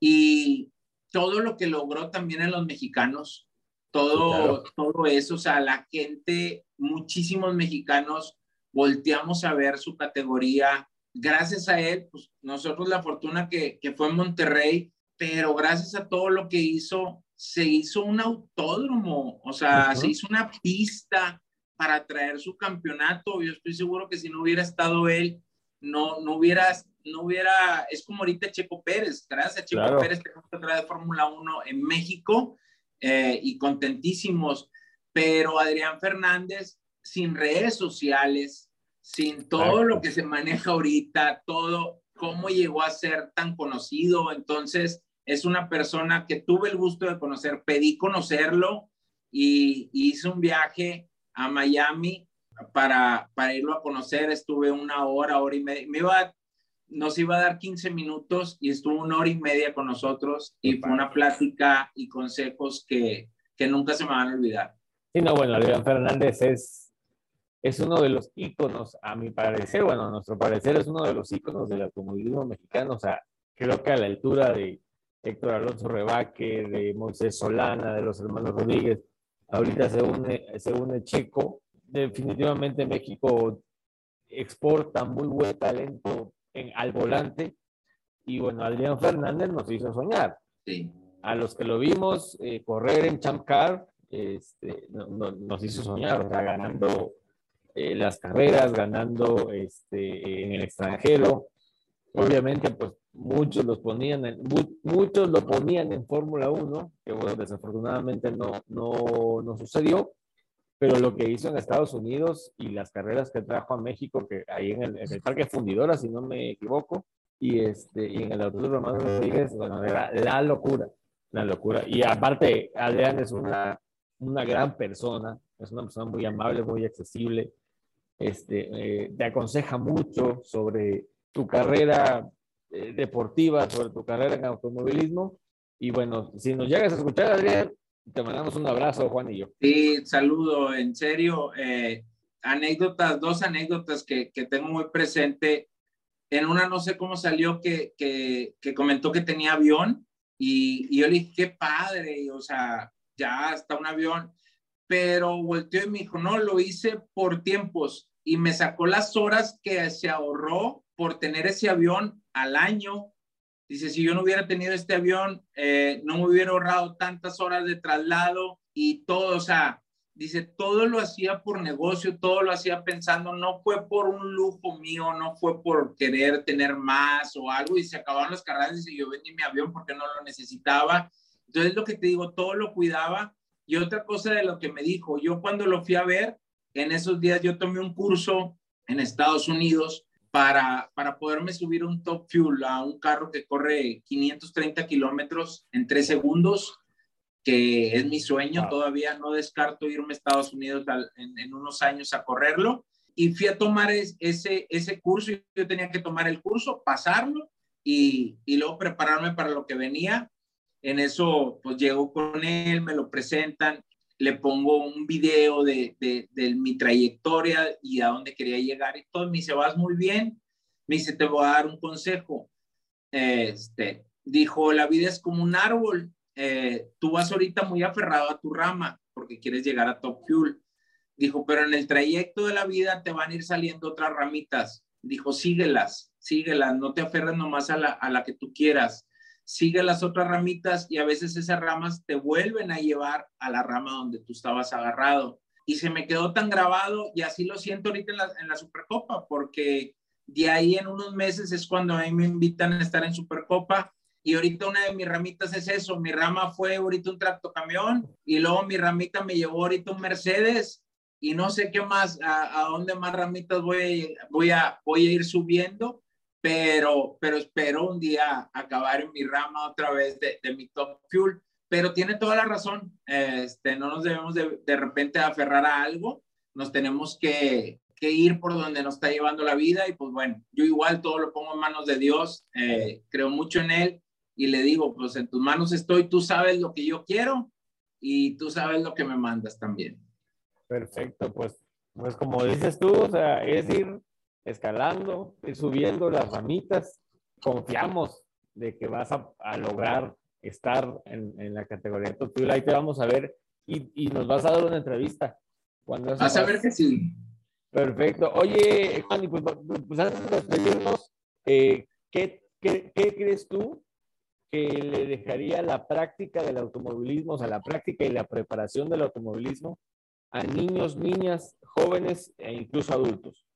y todo lo que logró también en los mexicanos, todo, todo eso, o sea, la gente, muchísimos mexicanos volteamos a ver su categoría. Gracias a él, pues nosotros la fortuna que, que fue en Monterrey, pero gracias a todo lo que hizo, se hizo un autódromo, o sea, se hizo una pista, para traer su campeonato. Yo estoy seguro que si no hubiera estado él, no, no hubieras, no hubiera, es como ahorita Checo Pérez, gracias a Checo Pérez tenemos que traer de Fórmula 1 en México eh, y contentísimos, pero Adrián Fernández sin redes sociales, sin todo lo que se maneja ahorita, todo, cómo llegó a ser tan conocido, entonces es una persona que tuve el gusto de conocer, pedí conocerlo y, hice un viaje a Miami para, para irlo a conocer. Estuve una hora, hora y media. Me iba, nos iba a dar 15 minutos y estuvo una hora y media con nosotros y fue una plática y consejos que, que nunca se me van a olvidar. Sí, no, bueno, Adrián Fernández es, es uno de los íconos, a mi parecer, bueno, a nuestro parecer es uno de los íconos del automovilismo mexicano, o sea, creo que a la altura de Héctor Alonso Rebaque, de Moisés Solana, de los hermanos Rodríguez, ahorita se une, se une Checo, definitivamente México exporta muy buen talento en, al volante y bueno, Adrián Fernández nos hizo soñar. A los que lo vimos eh, correr en Champ Car, este, nos hizo soñar, o sea, ganando eh, las carreras, ganando este, en el extranjero. Obviamente, pues muchos los ponían en, muchos lo ponían en Fórmula 1, que desafortunadamente no, no, no sucedió, pero lo que hizo en Estados Unidos y las carreras que trajo a México, que ahí en el, Parque Fundidora, si no me equivoco, y, este, y en el Autódromo Romano Rodríguez, bueno, era la locura, la locura. Y aparte, Adrián es una, una gran persona, es una persona muy amable, muy accesible, este, eh, te aconseja mucho sobre tu carrera eh, deportiva, sobre tu carrera en automovilismo. Y bueno, si nos llegas a escuchar, Adrián, te mandamos un abrazo, Juan y yo. Sí, saludo, en serio. Eh, anécdotas, dos anécdotas que, que, tengo muy presente. En una no sé cómo salió que, que, que comentó que tenía avión y, y, yo le dije, qué padre, o sea, ya está un avión, pero volteó y me dijo, no, lo hice por tiempos y me sacó las horas que se ahorró por tener ese avión al año Dice, si yo no hubiera tenido este avión, eh, no me hubiera ahorrado tantas horas de traslado y todo, o sea, dice, todo lo hacía por negocio, todo lo hacía pensando, no fue por un lujo mío, no fue por querer tener más o algo y se acabaron las carreras y yo vendí mi avión porque no lo necesitaba. Entonces, lo que te digo, todo lo cuidaba. Y otra cosa de lo que me dijo, yo cuando lo fui a ver, en esos días yo tomé un curso en Estados Unidos para, para poderme subir un top fuel a un carro que corre 530 kilómetros en tres segundos, que es mi sueño. Todavía no descarto irme a Estados Unidos en, unos años a correrlo. Y fui a tomar ese, ese curso. Yo tenía que tomar el curso, pasarlo y, y luego prepararme para lo que venía. En eso, pues llego con él, me lo presentan le pongo un video de, de, mi trayectoria y a dónde quería llegar y todo. Me dice, vas muy bien. Me dice, te voy a dar un consejo. Este, dijo, la vida es como un árbol. Eh, tú vas ahorita muy aferrado a tu rama porque quieres llegar a Top Fuel. Dijo, pero en el trayecto de la vida te van a ir saliendo otras ramitas. Dijo, síguelas, síguelas, no te aferres nomás a la, a la que tú quieras sigue las otras ramitas y a veces esas ramas te vuelven a llevar a la rama donde tú estabas agarrado. Y se me quedó tan grabado y así lo siento ahorita en la, en la Supercopa, porque de ahí en unos meses es cuando a mí me invitan a estar en Supercopa. Y ahorita una de mis ramitas es eso, mi rama fue ahorita un tractocamión y luego mi ramita me llevó ahorita un Mercedes y no sé qué más, a, a dónde más ramitas voy, voy, a, voy a ir subiendo pero, pero espero un día acabar en mi rama otra vez de, de mi top fuel. Pero tiene toda la razón, este, no nos debemos de, de repente aferrar a algo, nos tenemos que, que, ir por donde nos está llevando la vida y pues bueno, yo igual todo lo pongo en manos de Dios, eh, creo mucho en Él y le digo, pues en tus manos estoy, tú sabes lo que yo quiero y tú sabes lo que me mandas también. Perfecto, pues, pues como dices tú, o sea, es ir escalando, y subiendo las ramitas. Confiamos de que vas a, lograr estar en, en, la categoría Top Ahí te vamos a ver y, y, nos vas a dar una entrevista. Cuando vas a ver que sí. Perfecto. Oye, Juan, pues, pues, antes de despedirnos, eh, ¿qué, qué, qué crees tú que le dejaría la práctica del automovilismo, o sea, la práctica y la preparación del automovilismo a niños, niñas, jóvenes e incluso adultos?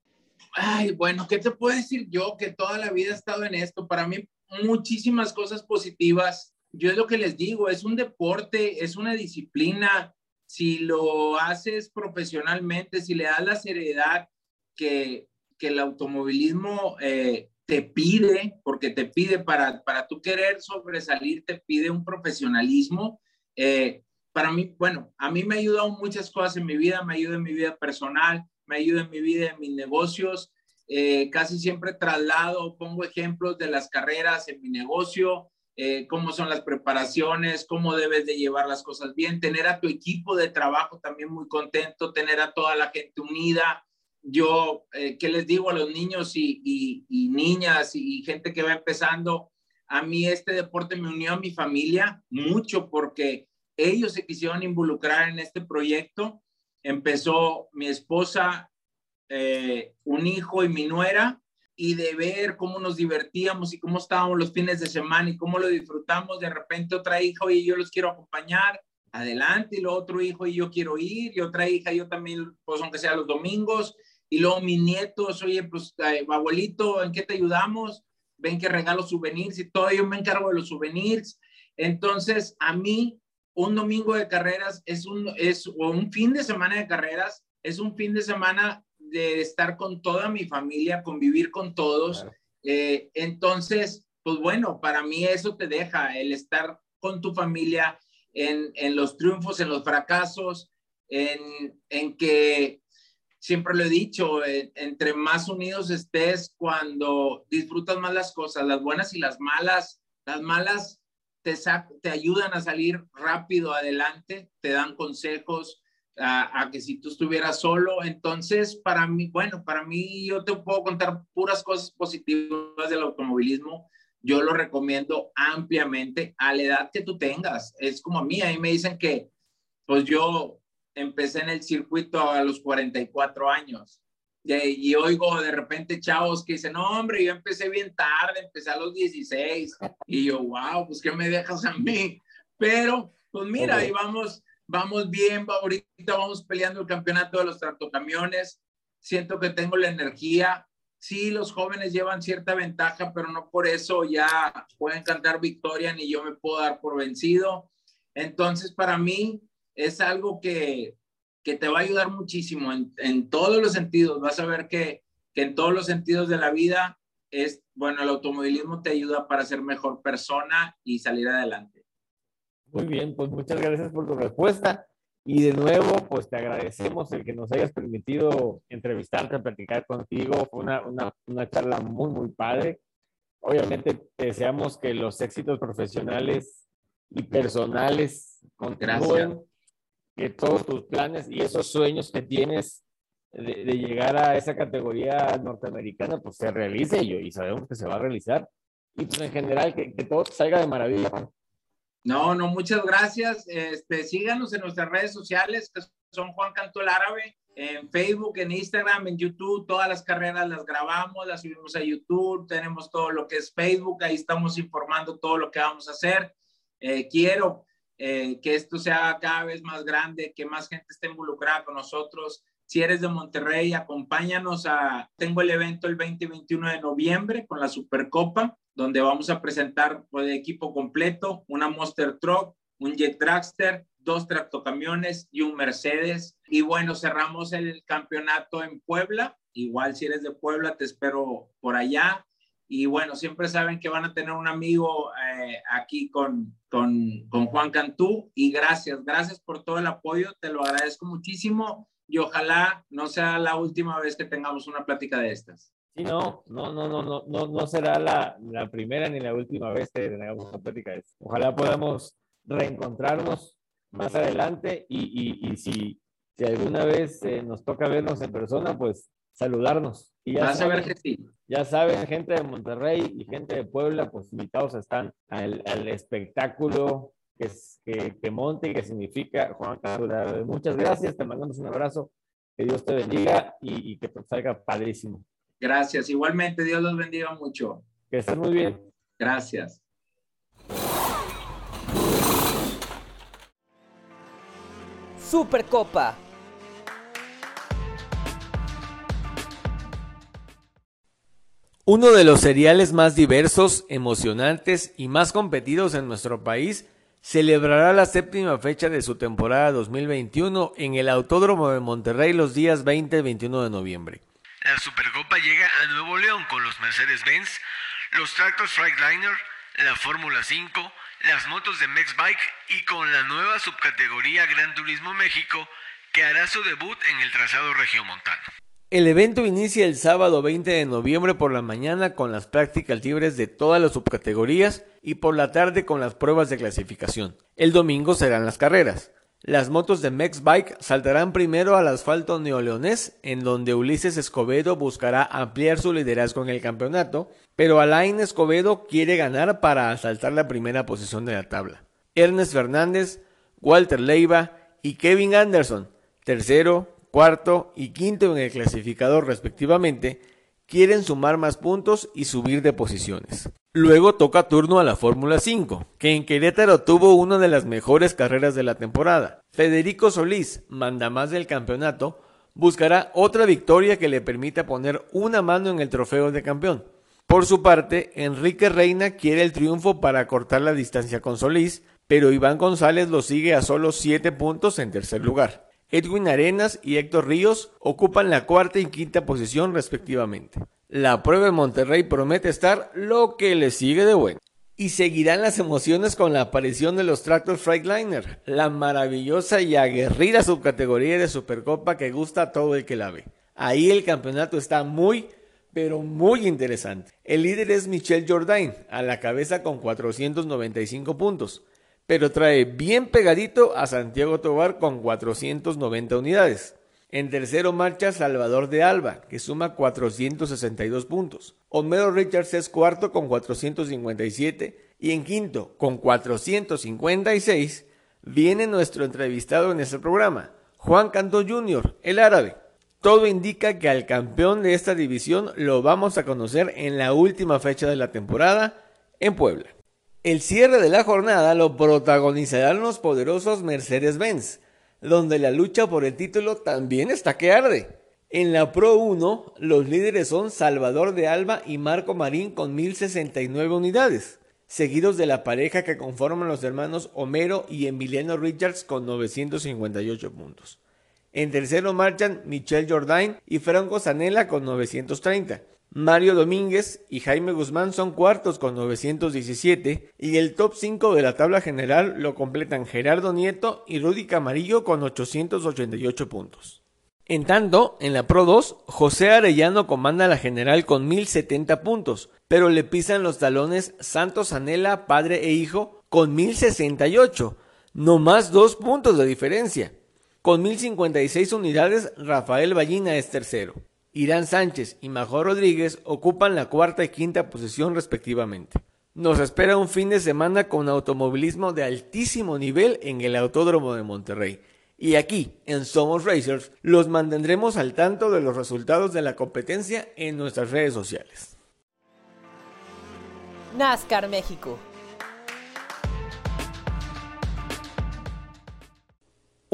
Ay, bueno, ¿qué te puedo decir yo que toda la vida he estado en esto? Para mí, muchísimas cosas positivas. Yo es lo que les digo, es un deporte, es una disciplina. Si lo haces profesionalmente, si le das la seriedad que, que el automovilismo eh, te pide, porque te pide para, para tú querer sobresalir, te pide un profesionalismo. Eh, para mí, bueno, a mí me ha ayudado muchas cosas en mi vida, me ayuda en mi vida personal, me ayuda en mi vida, en mis negocios. Eh, casi siempre traslado, pongo ejemplos de las carreras en mi negocio, eh, cómo son las preparaciones, cómo debes de llevar las cosas bien, tener a tu equipo de trabajo también muy contento, tener a toda la gente unida, yo, eh, ¿qué les digo a los niños y, niñas y gente que va empezando? A mí este deporte me unió a mi familia mucho porque ellos se quisieron involucrar en este proyecto. Empezó mi esposa, eh, un hijo y mi nuera, y de ver cómo nos divertíamos y cómo estábamos los fines de semana y cómo lo disfrutamos, de repente otra hija y yo los quiero acompañar, adelante, y lo otro hijo y yo quiero ir, y otra hija yo también, pues aunque sea los domingos, y luego mis nietos, oye, pues, abuelito, ¿en qué te ayudamos? Ven que regalo souvenirs y todo, yo me encargo de los souvenirs. Entonces, a mí, un domingo de carreras es un, es, o un fin de semana de carreras, es un fin de semana de estar con toda mi familia, convivir con todos. Eh, entonces, pues bueno, para mí eso te deja el estar con tu familia en, en los triunfos, en los fracasos, en, en que siempre lo he dicho, eh, entre más unidos estés cuando disfrutas más las cosas, las buenas y las malas, las malas te, ayudan a salir rápido adelante, te dan consejos a, que si tú estuvieras solo, entonces para mí, bueno, para mí yo te puedo contar puras cosas positivas del automovilismo. Yo lo recomiendo ampliamente a la edad que tú tengas. Es como a mí, ahí me dicen que, pues yo empecé en el circuito a los 44 años. Y, oigo de repente chavos que dicen, no, hombre, yo empecé bien tarde, empecé a los 16. Y yo, wow, pues ¿qué me dejas a mí? Pero, pues mira, ahí vamos, vamos bien, ahorita vamos peleando el campeonato de los tractocamiones. Siento que tengo la energía. Sí, los jóvenes llevan cierta ventaja, pero no por eso ya pueden cantar victoria ni yo me puedo dar por vencido. Entonces, para mí, es algo que, te va a ayudar muchísimo en, todos los sentidos. Vas a ver que, en todos los sentidos de la vida es, bueno, el automovilismo te ayuda para ser mejor persona y salir adelante. Muy bien, pues muchas gracias por tu respuesta. Y de nuevo, pues te agradecemos el que nos hayas permitido entrevistarte, platicar contigo. Fue una, una charla muy, muy padre. Obviamente deseamos que los éxitos profesionales y personales continúen que todos tus planes y esos sueños que tienes de, llegar a esa categoría norteamericana, pues se realice y, y sabemos que se va a realizar. Y pues en general, que, que todo salga de maravilla. No, no, muchas gracias. Este, síganos en nuestras redes sociales, que son Juan Canto el Árabe, en Facebook, en Instagram, en YouTube. Todas las carreras las grabamos, las subimos a YouTube. Tenemos todo lo que es Facebook, ahí estamos informando todo lo que vamos a hacer. Eh, quiero eh, que esto sea cada vez más grande, que más gente esté involucrada con nosotros. Si eres de Monterrey, acompáñanos a, tengo el evento el 20 y 21 de noviembre con la Supercopa, donde vamos a presentar pues, equipo completo, una Monster Truck, un Jet Dragster, dos tractocamiones y un Mercedes. Y bueno, cerramos el campeonato en Puebla. Igual si eres de Puebla, te espero por allá. Y bueno, siempre saben que van a tener un amigo eh, aquí con, con, con, Juan Cantú. Y gracias, gracias por todo el apoyo, te lo agradezco muchísimo y ojalá no sea la última vez que tengamos una plática de estas. Sí, no, no, no, no, no, no, será la, la primera ni la última vez que tengamos una plática de estas. Ojalá podamos reencontrarnos más adelante y, y, y si, si alguna vez eh, nos toca vernos en persona, pues saludarnos. Y ya Vas a ver que sí. Ya saben, gente de Monterrey y gente de Puebla, pues invitados están al, al espectáculo que, que, que, monte y que significa Juan Carlos. Muchas gracias, te mandamos un abrazo, que Dios te bendiga y, y que te salga padrísimo. Gracias, igualmente, Dios los bendiga mucho. Que estén muy bien. Gracias. Supercopa Uno de los seriales más diversos, emocionantes y más competidos en nuestro país celebrará la séptima fecha de su temporada 2021 en el Autódromo de Monterrey los días 20 y 21 de noviembre. La Supercopa llega a Nuevo León con los Mercedes-Benz, los Tractors Freightliner, la Fórmula 5, las motos de Bike y con la nueva subcategoría Gran Turismo México que hará su debut en el trazado regiomontano. El evento inicia el sábado 20 de noviembre por la mañana con las prácticas libres de todas las subcategorías y por la tarde con las pruebas de clasificación. El domingo serán las carreras. Las motos de Bike saltarán primero al asfalto neoleonés, en donde Ulises Escobedo buscará ampliar su liderazgo en el campeonato, pero Alain Escobedo quiere ganar para asaltar la primera posición de la tabla. Ernest Fernández, Walter Leiva y Kevin Anderson, tercero, cuarto y quinto en el clasificador respectivamente, quieren sumar más puntos y subir de posiciones. Luego toca turno a la Fórmula 5, que en Querétaro tuvo una de las mejores carreras de la temporada. Federico Solís, mandamás del campeonato, buscará otra victoria que le permita poner una mano en el trofeo de campeón. Por su parte, Enrique Reina quiere el triunfo para cortar la distancia con Solís, pero Iván González lo sigue a solo 7 puntos en tercer lugar. Edwin Arenas y Héctor Ríos ocupan la cuarta y quinta posición respectivamente. La prueba de Monterrey promete estar lo que le sigue de bueno. Y seguirán las emociones con la aparición de los Tractor Freightliner, la maravillosa y aguerrida subcategoría de Supercopa que gusta a todo el que la ve. Ahí el campeonato está muy, pero muy interesante. El líder es Michel Jourdain, a la cabeza con 495 puntos pero trae bien pegadito a Santiago Tobar con 490 unidades. En tercero marcha Salvador de Alba, que suma 462 puntos. Homero Richards es cuarto con 457 y en quinto con 456 viene nuestro entrevistado en este programa, Juan Canto Jr., el árabe. Todo indica que al campeón de esta división lo vamos a conocer en la última fecha de la temporada en Puebla. El cierre de la jornada lo protagonizarán los poderosos Mercedes-Benz, donde la lucha por el título también está que arde. En la Pro 1, los líderes son Salvador de Alba y Marco Marín con 1069 unidades, seguidos de la pareja que conforman los hermanos Homero y Emiliano Richards con 958 puntos. En tercero marchan Michel Jordain y Franco Zanella con 930. Mario Domínguez y Jaime Guzmán son cuartos con 917 y el top 5 de la tabla general lo completan Gerardo Nieto y Rudy Camarillo con 888 puntos. En tanto, en la Pro 2, José Arellano comanda la general con 1070 puntos, pero le pisan los talones Santos Anela, padre e hijo, con 1068, no más dos puntos de diferencia. Con 1056 unidades, Rafael Ballina es tercero. Irán Sánchez y Major Rodríguez ocupan la cuarta y quinta posición respectivamente. Nos espera un fin de semana con automovilismo de altísimo nivel en el Autódromo de Monterrey. Y aquí, en Somos Racers, los mantendremos al tanto de los resultados de la competencia en nuestras redes sociales. NASCAR México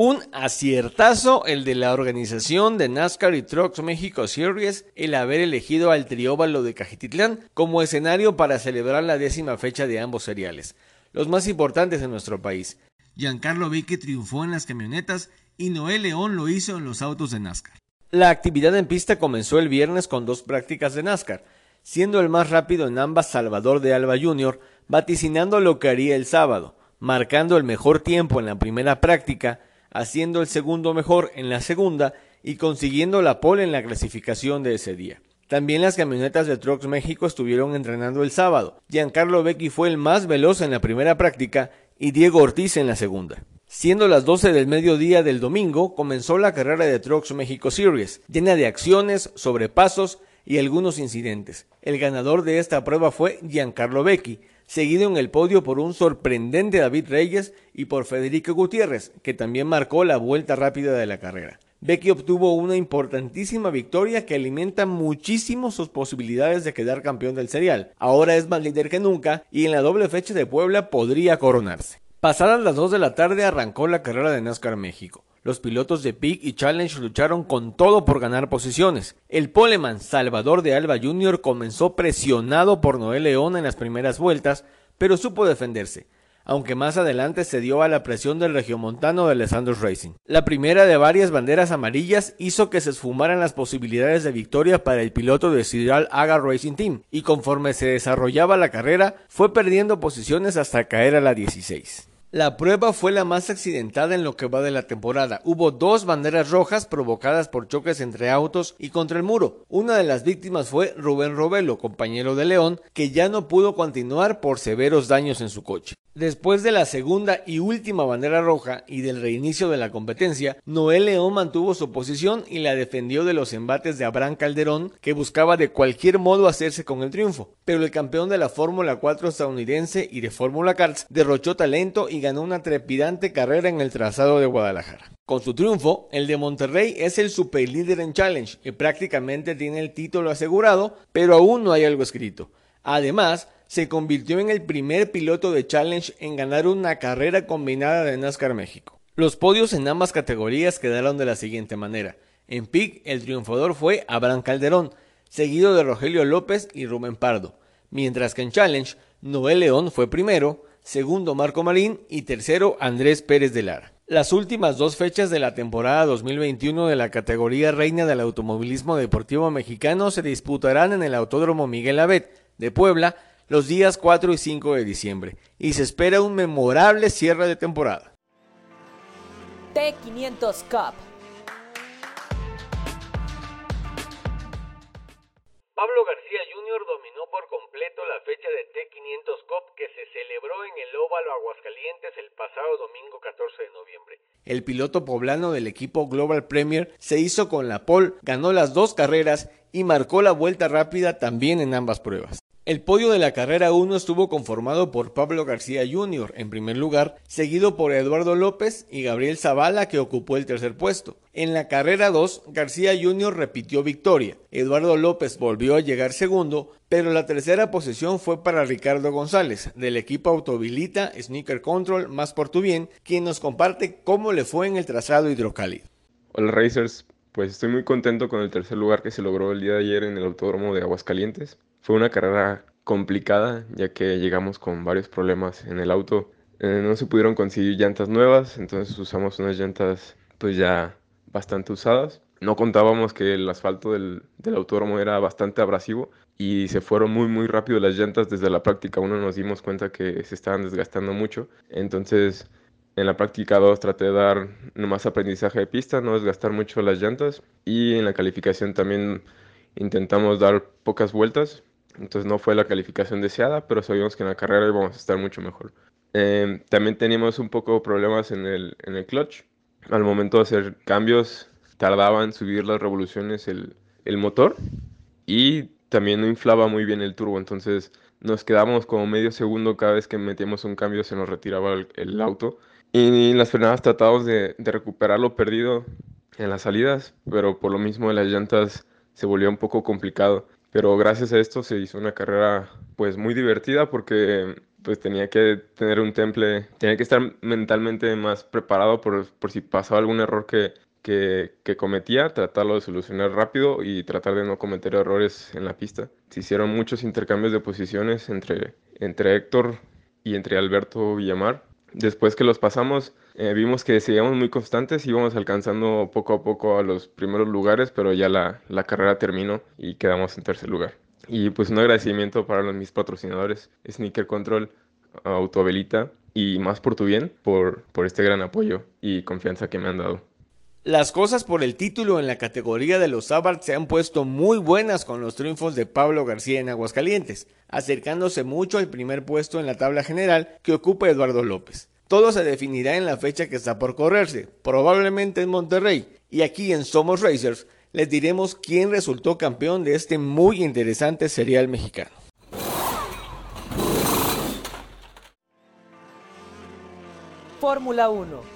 Un aciertazo el de la organización de NASCAR y Trucks México Series el haber elegido al Trióvalo de Cajititlán como escenario para celebrar la décima fecha de ambos seriales, los más importantes en nuestro país. Giancarlo Vicky triunfó en las camionetas y Noel León lo hizo en los autos de NASCAR. La actividad en pista comenzó el viernes con dos prácticas de NASCAR, siendo el más rápido en ambas Salvador de Alba Jr., vaticinando lo que haría el sábado, marcando el mejor tiempo en la primera práctica haciendo el segundo mejor en la segunda y consiguiendo la pole en la clasificación de ese día. También las camionetas de Trucks México estuvieron entrenando el sábado. Giancarlo Becchi fue el más veloz en la primera práctica y Diego Ortiz en la segunda. Siendo las 12 del mediodía del domingo, comenzó la carrera de Trucks México Series, llena de acciones, sobrepasos y algunos incidentes. El ganador de esta prueba fue Giancarlo Becchi, seguido en el podio por un sorprendente David Reyes y por Federico Gutiérrez, que también marcó la vuelta rápida de la carrera. Becky obtuvo una importantísima victoria que alimenta muchísimo sus posibilidades de quedar campeón del serial. Ahora es más líder que nunca y en la doble fecha de Puebla podría coronarse. Pasadas las 2 de la tarde arrancó la carrera de NASCAR México. Los pilotos de Peak y Challenge lucharon con todo por ganar posiciones. El poleman Salvador de Alba Jr. comenzó presionado por Noel León en las primeras vueltas, pero supo defenderse aunque más adelante se dio a la presión del regiomontano de Alessandro Racing. La primera de varias banderas amarillas hizo que se esfumaran las posibilidades de victoria para el piloto de Sidral Aga Racing Team, y conforme se desarrollaba la carrera, fue perdiendo posiciones hasta caer a la 16. La prueba fue la más accidentada en lo que va de la temporada. Hubo dos banderas rojas provocadas por choques entre autos y contra el muro. Una de las víctimas fue Rubén Robelo, compañero de León, que ya no pudo continuar por severos daños en su coche. Después de la segunda y última bandera roja y del reinicio de la competencia, Noel León mantuvo su posición y la defendió de los embates de Abraham Calderón, que buscaba de cualquier modo hacerse con el triunfo. Pero el campeón de la Fórmula 4 estadounidense y de Fórmula Karts derrochó talento y ganó una trepidante carrera en el trazado de Guadalajara. Con su triunfo, el de Monterrey es el superlíder en Challenge y prácticamente tiene el título asegurado, pero aún no hay algo escrito. Además, se convirtió en el primer piloto de Challenge en ganar una carrera combinada de NASCAR México. Los podios en ambas categorías quedaron de la siguiente manera. En PIC el triunfador fue Abraham Calderón, seguido de Rogelio López y Rubén Pardo, mientras que en Challenge Noel León fue primero, segundo Marco Marín y tercero Andrés Pérez de Lara. Las últimas dos fechas de la temporada 2021 de la categoría reina del automovilismo deportivo mexicano se disputarán en el Autódromo Miguel Abet de Puebla los días 4 y 5 de diciembre y se espera un memorable cierre de temporada. T500 Cup. Pablo García Jr. dominó por completo la fecha de T500 Cup que se celebró en el Óvalo Aguascalientes el pasado domingo 14 de noviembre. El piloto poblano del equipo Global Premier se hizo con la pole, ganó las dos carreras y marcó la vuelta rápida también en ambas pruebas. El podio de la carrera 1 estuvo conformado por Pablo García Jr. en primer lugar, seguido por Eduardo López y Gabriel Zavala que ocupó el tercer puesto. En la carrera 2, García Jr. repitió victoria. Eduardo López volvió a llegar segundo, pero la tercera posición fue para Ricardo González, del equipo Autovilita Sneaker Control Más por tu bien, quien nos comparte cómo le fue en el trazado hidrocálido. Hola Racers, pues estoy muy contento con el tercer lugar que se logró el día de ayer en el Autódromo de Aguascalientes. Fue una carrera complicada ya que llegamos con varios problemas en el auto. Eh, no se pudieron conseguir llantas nuevas, entonces usamos unas llantas pues ya bastante usadas. No contábamos que el asfalto del, del autódromo era bastante abrasivo y se fueron muy muy rápido las llantas desde la práctica. Uno nos dimos cuenta que se estaban desgastando mucho. Entonces en la práctica 2 traté de dar más aprendizaje de pista, no desgastar mucho las llantas y en la calificación también intentamos dar pocas vueltas entonces no fue la calificación deseada, pero sabíamos que en la carrera íbamos a estar mucho mejor. Em, también teníamos un poco problemas en el, en el clutch. Al momento de hacer cambios, tardaba en subir las revoluciones el, el motor y también no inflaba muy bien el turbo. Entonces nos quedamos como medio segundo cada vez que metíamos un cambio, se nos retiraba el, el auto. Y en las frenadas tratábamos de, de recuperar lo perdido en las salidas, pero por lo mismo de las llantas se volvió un poco complicado. Pero gracias a esto se hizo una carrera pues muy divertida porque pues tenía que tener un temple, tenía que estar mentalmente más preparado por, por si pasaba algún error que, que, que, cometía, tratarlo de solucionar rápido y tratar de no cometer errores en la pista. Se hicieron muchos intercambios de posiciones entre, entre Héctor y entre Alberto Villamar. Después que los pasamos, eh, vimos que seguíamos muy constantes, íbamos alcanzando poco a poco a los primeros lugares, pero ya la, la carrera terminó y quedamos en tercer lugar. Y pues un agradecimiento para los, mis patrocinadores, Sneaker Control, Autovelita y Más por tu Bien, por, por este gran apoyo y confianza que me han dado. Las cosas por el título en la categoría de los Abarth se han puesto muy buenas con los triunfos de Pablo García en Aguascalientes, acercándose mucho al primer puesto en la tabla general que ocupa Eduardo López. Todo se definirá en la fecha que está por correrse, probablemente en Monterrey. Y aquí en Somos Racers les diremos quién resultó campeón de este muy interesante serial mexicano. Fórmula 1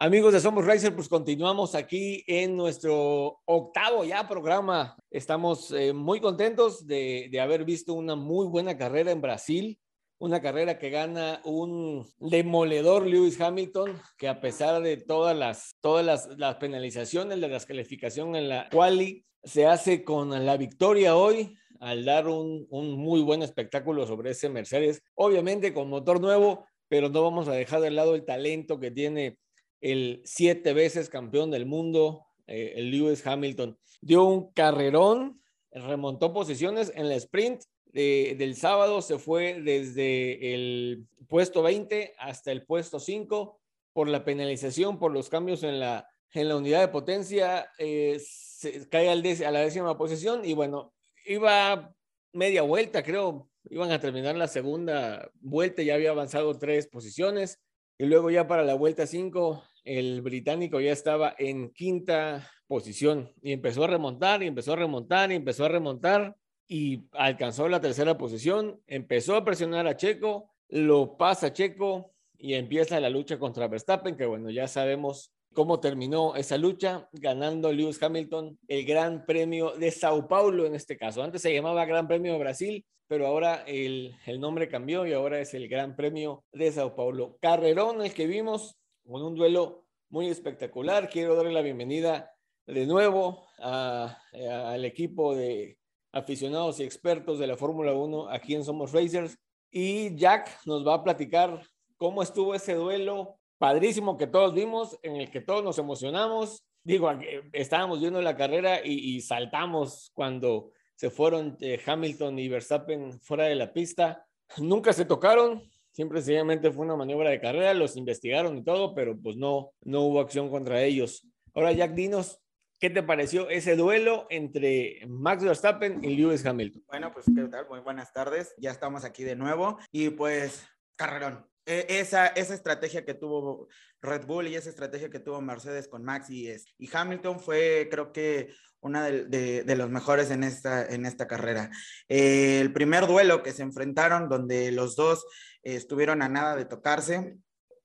Amigos de Somos Racer, pues continuamos aquí en nuestro octavo ya programa. Estamos eh, muy contentos de, haber visto una muy buena carrera en Brasil. una carrera que gana un demoledor Lewis Hamilton, que a pesar de todas las, todas las, penalizaciones de la descalificación en la quali, se hace con la victoria hoy al dar un muy buen espectáculo sobre ese Mercedes, obviamente con motor nuevo, pero no vamos a dejar de lado el talento que tiene el siete veces campeón del mundo, eh, el Lewis Hamilton. Dio un carrerón, remontó posiciones en la sprint del sábado, se fue desde el puesto 20 hasta el puesto 5 por la penalización, por los cambios en la, en la unidad de potencia, eh, se cae al a la décima posición y bueno, iba media vuelta, creo, iban a terminar la segunda vuelta, ya había avanzado tres posiciones y luego ya para la vuelta 5 el británico ya estaba en quinta posición y empezó a remontar y empezó a remontar y empezó a remontar y alcanzó la tercera posición, empezó a presionar a Checo, lo pasa Checo y empieza la lucha contra Verstappen, que bueno, ya sabemos cómo terminó esa lucha, ganando Lewis Hamilton el Gran Premio de Sao Paulo en este caso. Antes se llamaba Gran Premio de Brasil, pero ahora el, el nombre cambió y ahora es el Gran Premio de Sao Paulo. Carrerón el que vimos con un duelo muy espectacular. Quiero darle la bienvenida de nuevo al equipo de aficionados y expertos de la Fórmula 1 aquí en Somos Racers. Y Jack nos va a platicar cómo estuvo ese duelo padrísimo que todos vimos, en el que todos nos emocionamos. Digo, estábamos viendo la carrera y, saltamos cuando se fueron eh, Hamilton y Verstappen fuera de la pista. Nunca se tocaron, siempre sencillamente fue una maniobra de carrera, los investigaron y todo, pero pues no, no hubo acción contra ellos. Ahora, Jack, dinos, ¿qué te pareció ese duelo entre Max Verstappen y Lewis Hamilton? Bueno, pues qué tal, muy buenas tardes, ya estamos aquí de nuevo y pues carrerón. E, esa, esa estrategia que tuvo Red Bull y esa estrategia que tuvo Mercedes con Max y, y Hamilton fue creo que una de, de, los mejores en esta, en esta carrera. Eh, el primer duelo que se enfrentaron, donde los dos estuvieron a nada de tocarse,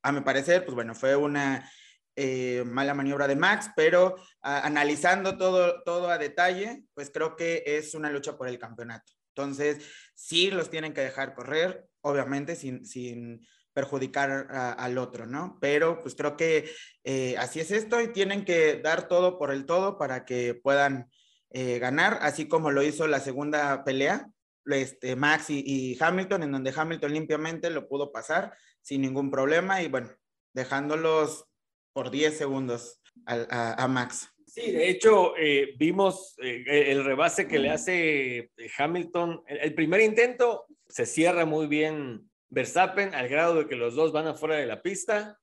a mi parecer, pues bueno, fue una eh, mala maniobra de Max, pero analizando todo, todo a detalle, pues creo que es una lucha por el campeonato. Entonces, sí los tienen que dejar correr, obviamente, sin, sin perjudicar al otro, ¿no? Pero pues creo que eh, así es esto y tienen que dar todo por el todo para que puedan eh, ganar, así como lo hizo la segunda pelea, este, Max y, Hamilton, en donde Hamilton limpiamente lo pudo pasar sin ningún problema y bueno, dejándolos por 10 segundos a, Max. Sí, de hecho, eh, vimos el rebase que le hace Hamilton. el, primer intento se cierra muy bien Verstappen al grado de que los dos van afuera de la pista.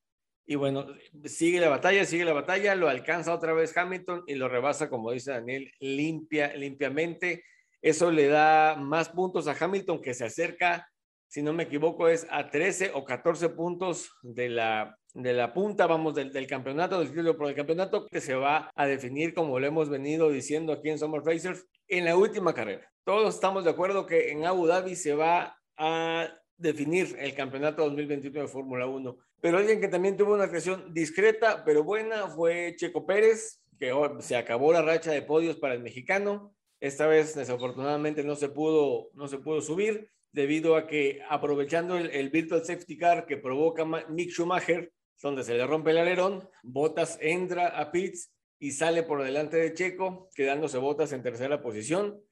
Y bueno, sigue la batalla, sigue la batalla, lo alcanza otra vez Hamilton y lo rebasa, como dice Daniel, limpia, limpiamente. Eso le da más puntos a Hamilton que se acerca, si no me equivoco, es a 13 o 14 puntos de la, de la punta, vamos, del, del campeonato, del título por el campeonato que se va a definir, como lo hemos venido diciendo aquí en Summer Racers, en la última carrera. Todos estamos de acuerdo que en Abu Dhabi se va a definir el campeonato 2021 de Fórmula 1. Pero alguien que también tuvo una actuación discreta, pero buena, fue Checo Pérez, que se acabó la racha de podios para el mexicano. Esta vez, desafortunadamente, no se pudo, no se pudo subir debido a que, aprovechando el, Virtual Safety Car que provoca Mick Schumacher, donde se le rompe el alerón, Botas entra a pits y sale por delante de Checo, quedándose Botas en tercera posición.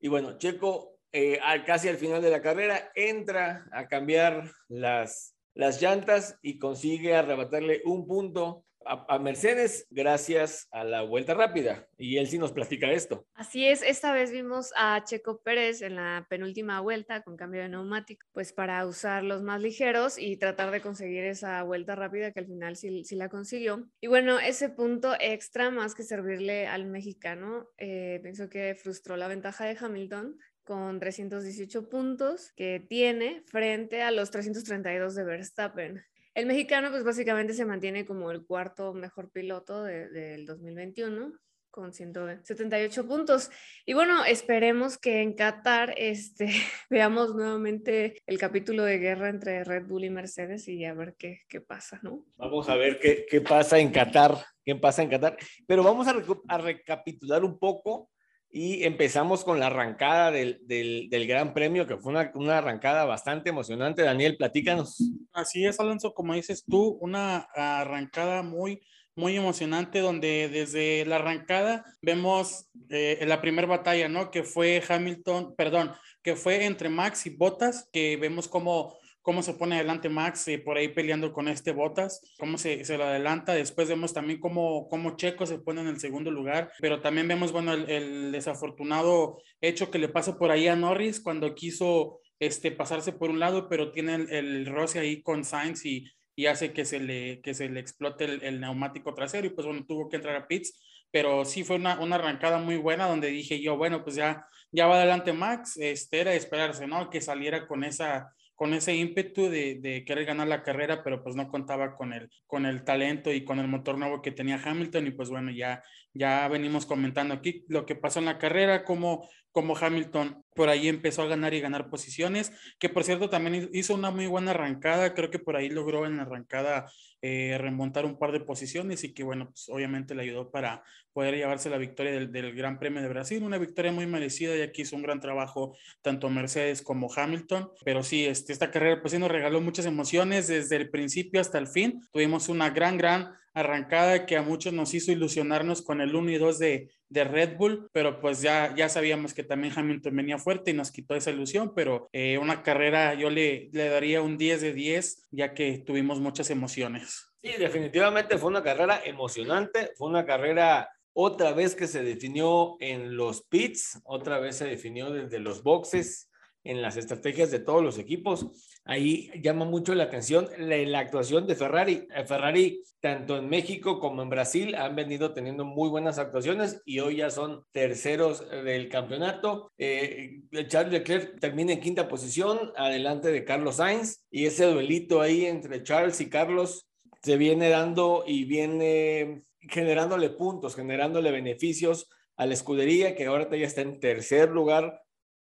Y bueno, Checo eh, casi al final de la carrera, entra a cambiar las, las llantas y consigue arrebatarle un punto a, Mercedes gracias a la vuelta rápida. Y él sí nos platica esto. Así es, esta vez vimos a Checo Pérez en la penúltima vuelta con cambio de neumático, pues para usar los más ligeros y tratar de conseguir esa vuelta rápida que al final sí, sí la consiguió. Y bueno, ese punto extra, más que servirle al mexicano, eh, pienso que frustró la ventaja de Hamilton con 318 puntos que tiene frente a los 332 de Verstappen. El mexicano pues básicamente se mantiene como el cuarto mejor piloto del 2021 con 178 puntos. Y bueno, esperemos que en Qatar este, [laughs] veamos nuevamente el capítulo de guerra entre Red Bull y Mercedes y a ver qué, qué pasa, ¿no? Vamos a ver qué, qué, pasa en Qatar, qué pasa en Qatar. Pero vamos a, a recapitular un poco y empezamos con la arrancada del, Gran Premio, que fue una, una, arrancada bastante emocionante. Daniel, platícanos. Así es, Alonso, como dices tú, una arrancada muy, muy emocionante donde desde la arrancada vemos eh, la primera batalla, ¿no? Que fue Hamilton, perdón, que fue entre Max y Bottas, que vemos cómo cómo se pone adelante Max eh, por ahí peleando con este Botas, cómo se, se, lo adelanta. Después vemos también cómo, cómo Checo se pone en el segundo lugar, pero también vemos, bueno, el, desafortunado hecho que le pasa por ahí a Norris cuando quiso este, pasarse por un lado, pero tiene el, el roce ahí con Sainz y, y hace que se le, que se le explote el, neumático trasero y pues bueno, tuvo que entrar a pits, pero sí fue una, una, arrancada muy buena donde dije yo, bueno, pues ya, ya va adelante Max, este era esperarse, ¿no? Que saliera con esa con ese ímpetu de, querer ganar la carrera, pero pues no contaba con el, con el talento y con el motor nuevo que tenía Hamilton y pues bueno, ya, ya venimos comentando aquí lo que pasó en la carrera, cómo, cómo Hamilton por ahí empezó a ganar y ganar posiciones, que por cierto también hizo una muy buena arrancada, creo que por ahí logró en la arrancada eh, remontar un par de posiciones y que bueno, pues obviamente le ayudó para poder llevarse la victoria del, Gran Premio de Brasil, una victoria muy merecida ya que hizo un gran trabajo tanto Mercedes como Hamilton, pero sí, este, esta carrera pues sí nos regaló muchas emociones desde el principio hasta el fin, tuvimos una gran, gran arrancada que a muchos nos hizo ilusionarnos con el 1 y 2 de, de Red Bull, pero pues ya, ya sabíamos que también Hamilton venía fuerte y nos quitó esa ilusión, pero eh, una carrera yo le, le daría un 10 de 10 ya que tuvimos muchas emociones. Sí, definitivamente fue una carrera emocionante, fue una carrera otra vez que se definió en los pits, otra vez se definió desde los boxes, en las estrategias de todos los equipos. Ahí llama mucho la atención la, actuación de Ferrari. Eh, Ferrari, tanto en México como en Brasil, han venido teniendo muy buenas actuaciones y hoy ya son terceros del campeonato. Eh, Charles Leclerc termina en quinta posición, adelante de Carlos Sainz, y ese duelito ahí entre Charles y Carlos se viene dando y viene generándole puntos, generándole beneficios a la escudería que ahora ya está en tercer lugar.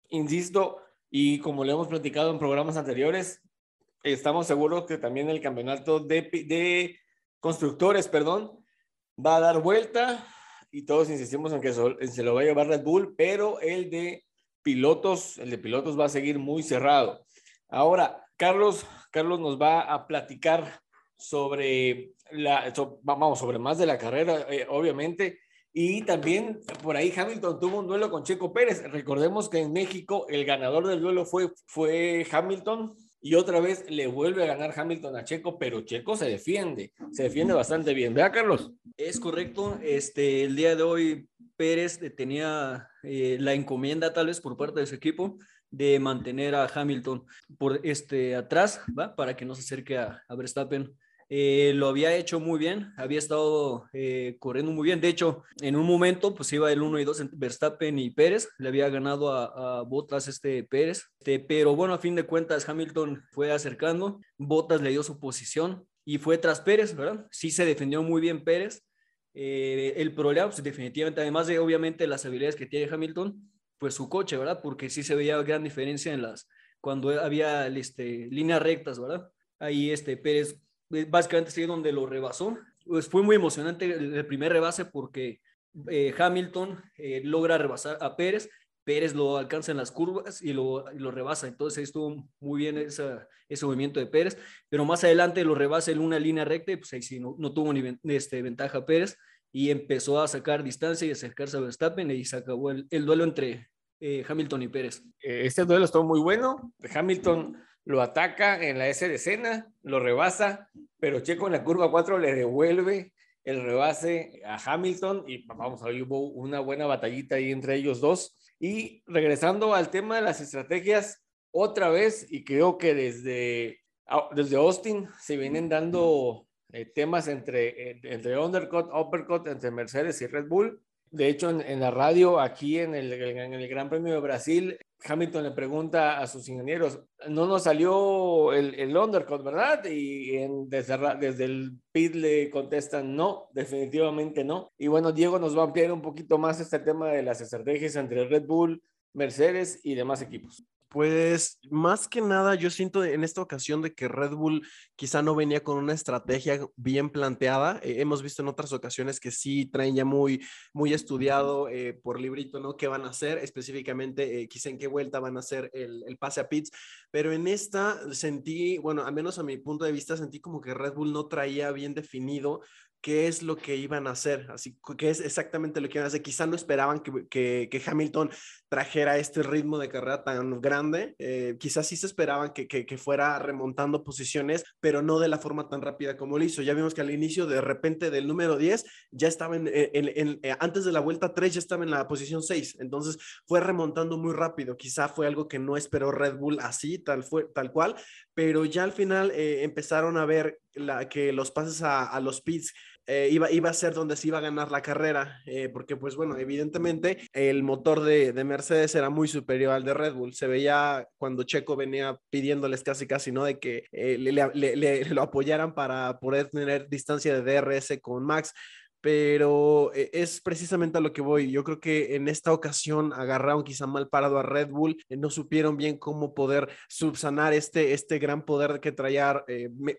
Insisto, y como le hemos platicado en programas anteriores, estamos seguros que también el campeonato de, de constructores, perdón, va a dar vuelta y todos insistimos en que se lo va a llevar Red Bull, pero el de pilotos, el de pilotos va a seguir muy cerrado. Ahora, Carlos, Carlos nos va a platicar sobre la, vamos, sobre más de la carrera, eh, obviamente, y también por ahí Hamilton tuvo un duelo con Checo Pérez. Recordemos que en México el ganador del duelo fue, fue Hamilton y otra vez le vuelve a ganar Hamilton a Checo, pero Checo se defiende, se defiende bastante bien. ¿Verdad, Carlos? Es correcto. Este, el día de hoy Pérez tenía eh, la encomienda tal vez por parte de su equipo de mantener a Hamilton por este atrás, ¿va? Para que no se acerque a, a Verstappen eh, lo había hecho muy bien, había estado eh, corriendo muy bien. De hecho, en un momento, pues iba el 1 y 2 entre Verstappen y Pérez, le había ganado a, a Bottas este Pérez. Este, pero bueno, a fin de cuentas, Hamilton fue acercando, Bottas le dio su posición y fue tras Pérez, ¿verdad? Sí se defendió muy bien Pérez. Eh, el problema, pues definitivamente, además de obviamente las habilidades que tiene Hamilton, pues su coche, ¿verdad? Porque sí se veía gran diferencia en las, cuando había este, líneas rectas, ¿verdad? Ahí este Pérez básicamente sí donde lo rebasó. Pues fue muy emocionante el, primer rebase porque eh, Hamilton eh, logra rebasar a Pérez, Pérez lo alcanza en las curvas y lo, lo rebasa. Entonces ahí estuvo muy bien esa, ese movimiento de Pérez, pero más adelante lo rebasa en una línea recta y pues ahí sí no, no tuvo ni este, ventaja Pérez y empezó a sacar distancia y acercarse a Verstappen y se acabó el, el duelo entre Hamilton y Pérez. Este duelo estuvo muy bueno. Hamilton lo ataca en la S de escena, lo rebasa, pero Checo en la curva 4 le devuelve el rebase a Hamilton y vamos, ahí hubo una buena batallita ahí entre ellos dos. Y regresando al tema de las estrategias, otra vez, y creo que desde, ah, desde Austin se vienen dando eh, temas entre, eh, entre undercut, uppercut, entre Mercedes y Red Bull. De hecho, en, la radio, aquí en el, en el Gran Premio de Brasil, Hamilton le pregunta a sus ingenieros, no nos salió el, el undercut, ¿verdad? Y en, desde, desde, el pit le contestan, no, definitivamente no. Y bueno, Diego nos va a ampliar un poquito más este tema de las estrategias entre Red Bull, Mercedes y demás equipos. Pues más que nada yo siento en esta ocasión de que Red Bull quizá no venía con una estrategia bien planteada. Eh, hemos visto en otras ocasiones que sí traen ya muy, muy estudiado eh, por librito, ¿no? ¿Qué van a hacer? Específicamente, eh, quizá en qué vuelta van a hacer el, el, pase a pits. Pero en esta sentí, bueno, al menos a mi punto de vista, sentí como que Red Bull no traía bien definido qué es lo que iban a hacer, así que es exactamente lo que iban a hacer. Quizá no esperaban que, que, Hamilton trajera este ritmo de carrera tan grande, eh, quizás sí se esperaban que, que, fuera remontando posiciones, pero no de la forma tan rápida como lo hizo. Ya vimos que al inicio, de repente, del número 10, ya estaba en, en, eh, antes de la vuelta 3, ya estaba en la posición 6, entonces fue remontando muy rápido. Quizá fue algo que no esperó Red Bull así, tal, fue, tal cual, pero ya al final eh, empezaron a ver la, que los pases a, a los pits eh, iba, iba a ser donde se iba a ganar la carrera, eh, porque pues bueno, evidentemente el motor de, de, Mercedes era muy superior al de Red Bull. Se veía cuando Checo venía pidiéndoles casi casi, ¿no? De que eh, le, le, lo apoyaran para poder tener distancia de DRS con Max pero es precisamente a lo que voy. Yo creo que en esta ocasión agarraron quizá mal parado a Red Bull, no supieron bien cómo poder subsanar este, este gran poder que traía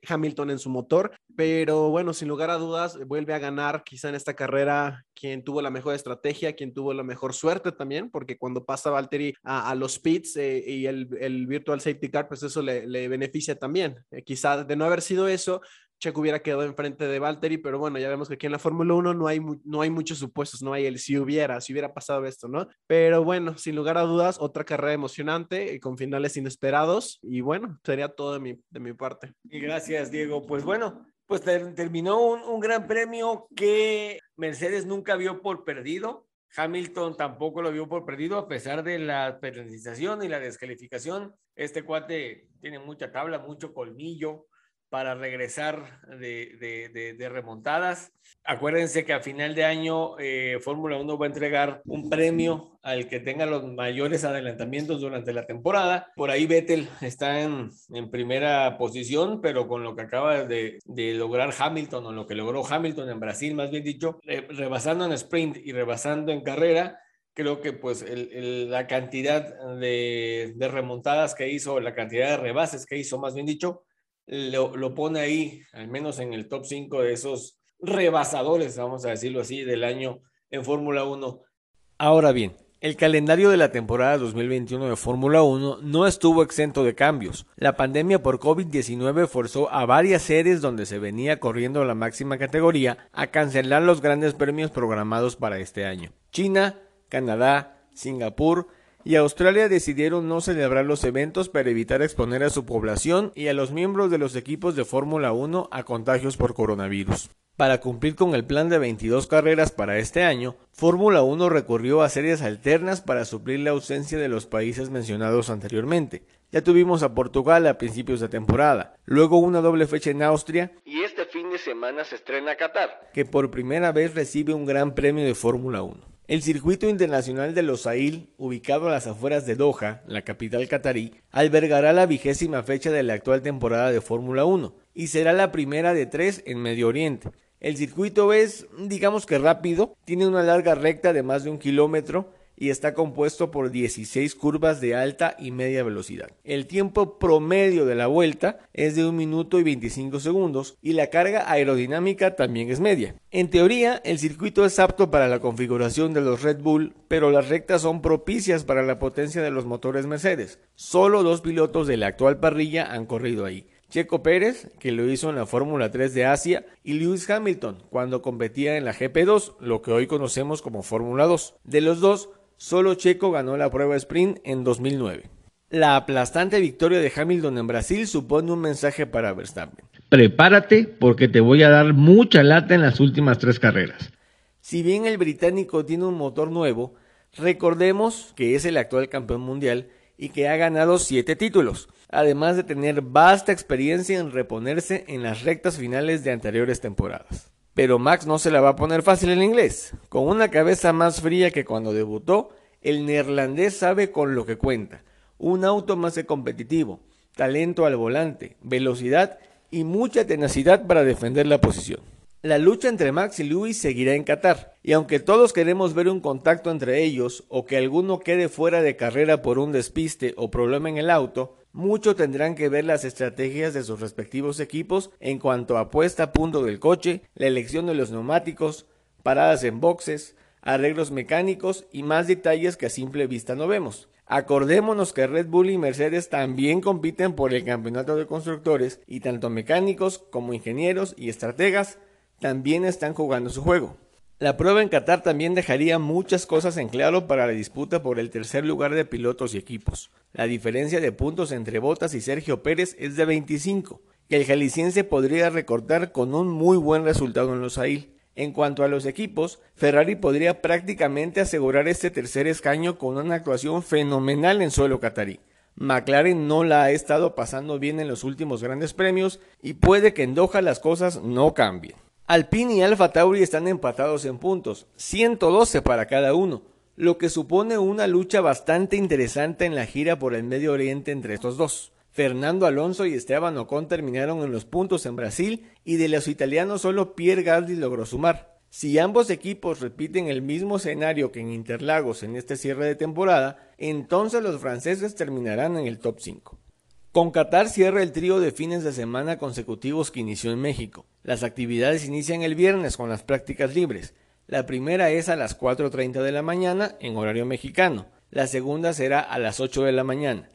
Hamilton en su motor, pero bueno, sin lugar a dudas, vuelve a ganar quizá en esta carrera quien tuvo la mejor estrategia, quien tuvo la mejor suerte también, porque cuando pasa Valtteri a, los pits y el, el, Virtual Safety Car, pues eso le, beneficia también. quizá de no haber sido eso, Checo hubiera quedado enfrente de Valtteri, pero bueno, ya vemos que aquí en la Fórmula 1 no hay, no hay muchos supuestos, no hay el si hubiera, si hubiera pasado esto, ¿no? Pero bueno, sin lugar a dudas, otra carrera emocionante y con finales inesperados y bueno, sería todo de mi, de mi parte. Y gracias, Diego. Pues bueno, pues terminó un, un gran premio que Mercedes nunca vio por perdido. Hamilton tampoco lo vio por perdido a pesar de la penalización y la descalificación. Este cuate tiene mucha tabla, mucho colmillo para regresar de, remontadas. Acuérdense que a final de año eh, Fórmula 1 va a entregar un premio al que tenga los mayores adelantamientos durante la temporada. Por ahí Vettel está en, primera posición, pero con lo que acaba de, lograr Hamilton o lo que logró Hamilton en Brasil, más bien dicho, eh, rebasando en sprint y rebasando en carrera, creo que pues la cantidad de, remontadas que hizo, la cantidad de rebases que hizo, más bien dicho, lo, pone ahí, al menos en el top 5 de esos rebasadores, vamos a decirlo así, del año en Fórmula 1. Ahora bien, el calendario de la temporada 2021 de Fórmula 1 no estuvo exento de cambios. La pandemia por COVID-19 forzó a varias series donde se venía corriendo la máxima categoría a cancelar los grandes premios programados para este año. China, Canadá, Singapur, y Australia decidieron no celebrar los eventos para evitar exponer a su población y a los miembros de los equipos de Fórmula 1 a contagios por coronavirus. Para cumplir con el plan de 22 carreras para este año, Fórmula 1 recurrió a series alternas para suplir la ausencia de los países mencionados anteriormente. Ya tuvimos a Portugal a principios de temporada, luego una doble fecha en Austria y este fin de semana se estrena Qatar, que por primera vez recibe un gran premio de Fórmula 1. El circuito internacional de Losail, ubicado a las afueras de Doha, la capital catarí, albergará la vigésima fecha de la actual temporada de Fórmula 1 y será la primera de tres en Medio Oriente. El circuito es, digamos que rápido, tiene una larga recta de más de un kilómetro y está compuesto por 16 curvas de alta y media velocidad. El tiempo promedio de la vuelta es de 1 minuto y 25 segundos y la carga aerodinámica también es media. En teoría, el circuito es apto para la configuración de los Red Bull, pero las rectas son propicias para la potencia de los motores Mercedes. Solo dos pilotos de la actual parrilla han corrido ahí. Checo Pérez, que lo hizo en la Fórmula 3 de Asia, y Lewis Hamilton, cuando competía en la GP2, lo que hoy conocemos como Fórmula 2. De los dos, Solo Checo ganó la prueba sprint en 2009. La aplastante victoria de Hamilton en Brasil supone un mensaje para Verstappen. Prepárate porque te voy a dar mucha lata en las últimas tres carreras. Si bien el británico tiene un motor nuevo, recordemos que es el actual campeón mundial y que ha ganado siete títulos, además de tener vasta experiencia en reponerse en las rectas finales de anteriores temporadas. Pero Max no se la va a poner fácil en inglés. Con una cabeza más fría que cuando debutó, el neerlandés sabe con lo que cuenta. Un auto más competitivo, talento al volante, velocidad y mucha tenacidad para defender la posición. La lucha entre Max y Lewis seguirá en Qatar, y aunque todos queremos ver un contacto entre ellos o que alguno quede fuera de carrera por un despiste o problema en el auto, mucho tendrán que ver las estrategias de sus respectivos equipos en cuanto a puesta a punto del coche, la elección de los neumáticos, paradas en boxes, arreglos mecánicos y más detalles que a simple vista no vemos. Acordémonos que Red Bull y Mercedes también compiten por el campeonato de constructores y tanto mecánicos como ingenieros y estrategas también están jugando su juego. La prueba en Qatar también dejaría muchas cosas en claro para la disputa por el tercer lugar de pilotos y equipos. La diferencia de puntos entre Bottas y Sergio Pérez es de 25, que el jalisciense podría recortar con un muy buen resultado en los AIL. En cuanto a los equipos, Ferrari podría prácticamente asegurar este tercer escaño con una actuación fenomenal en suelo catarí. McLaren no la ha estado pasando bien en los últimos grandes premios y puede que en Doha las cosas no cambien. Alpine y Alfa Tauri están empatados en puntos, 112 para cada uno, lo que supone una lucha bastante interesante en la gira por el Medio Oriente entre estos dos. Fernando Alonso y Esteban Ocon terminaron en los puntos en Brasil y de los italianos solo Pierre Gasly logró sumar. Si ambos equipos repiten el mismo escenario que en Interlagos en este cierre de temporada, entonces los franceses terminarán en el top 5. Con Qatar cierra el trío de fines de semana consecutivos que inició en México. Las actividades inician el viernes con las prácticas libres. La primera es a las 4.30 de la mañana en horario mexicano. La segunda será a las 8 de la mañana.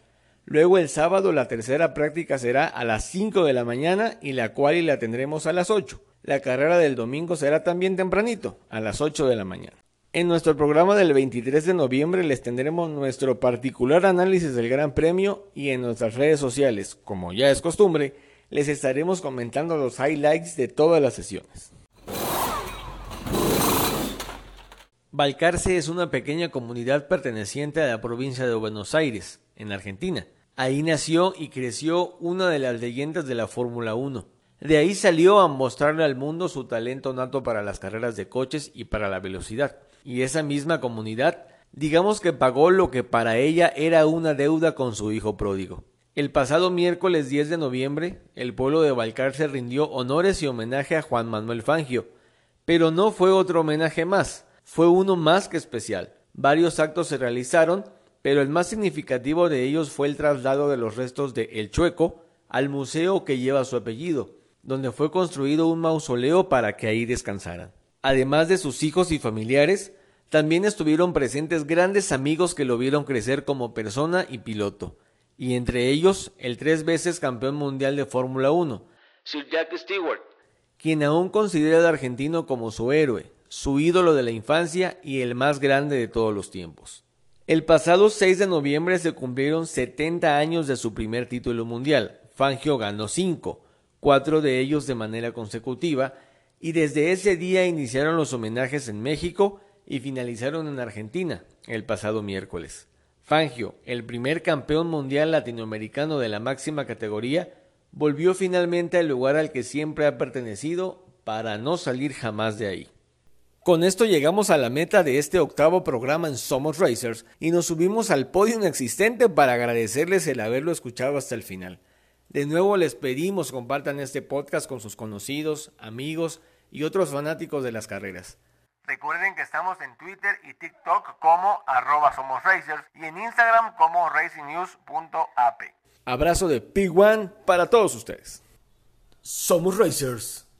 Luego el sábado la tercera práctica será a las 5 de la mañana y la cual la tendremos a las 8. La carrera del domingo será también tempranito, a las 8 de la mañana. En nuestro programa del 23 de noviembre les tendremos nuestro particular análisis del Gran Premio y en nuestras redes sociales, como ya es costumbre, les estaremos comentando los highlights de todas las sesiones. Balcarce es una pequeña comunidad perteneciente a la provincia de Buenos Aires, en Argentina. Ahí nació y creció una de las leyendas de la Fórmula 1. De ahí salió a mostrarle al mundo su talento nato para las carreras de coches y para la velocidad y esa misma comunidad, digamos que pagó lo que para ella era una deuda con su hijo pródigo. El pasado miércoles 10 de noviembre, el pueblo de Balcarce rindió honores y homenaje a Juan Manuel Fangio, pero no fue otro homenaje más, fue uno más que especial. Varios actos se realizaron, pero el más significativo de ellos fue el traslado de los restos de El Chueco al museo que lleva su apellido, donde fue construido un mausoleo para que ahí descansaran. Además de sus hijos y familiares, también estuvieron presentes grandes amigos que lo vieron crecer como persona y piloto, y entre ellos el tres veces campeón mundial de Fórmula 1, Sir Jack Stewart, quien aún considera al argentino como su héroe, su ídolo de la infancia y el más grande de todos los tiempos. El pasado 6 de noviembre se cumplieron 70 años de su primer título mundial. Fangio ganó 5, cuatro de ellos de manera consecutiva, y desde ese día iniciaron los homenajes en México y finalizaron en Argentina el pasado miércoles. Fangio, el primer campeón mundial latinoamericano de la máxima categoría, volvió finalmente al lugar al que siempre ha pertenecido para no salir jamás de ahí. Con esto llegamos a la meta de este octavo programa en Somos Racers y nos subimos al podio inexistente para agradecerles el haberlo escuchado hasta el final. De nuevo les pedimos compartan este podcast con sus conocidos, amigos y otros fanáticos de las carreras. Recuerden que estamos en Twitter y TikTok como arroba somos racers y en Instagram como racingnews.ap. Abrazo de P1 para todos ustedes. Somos Racers.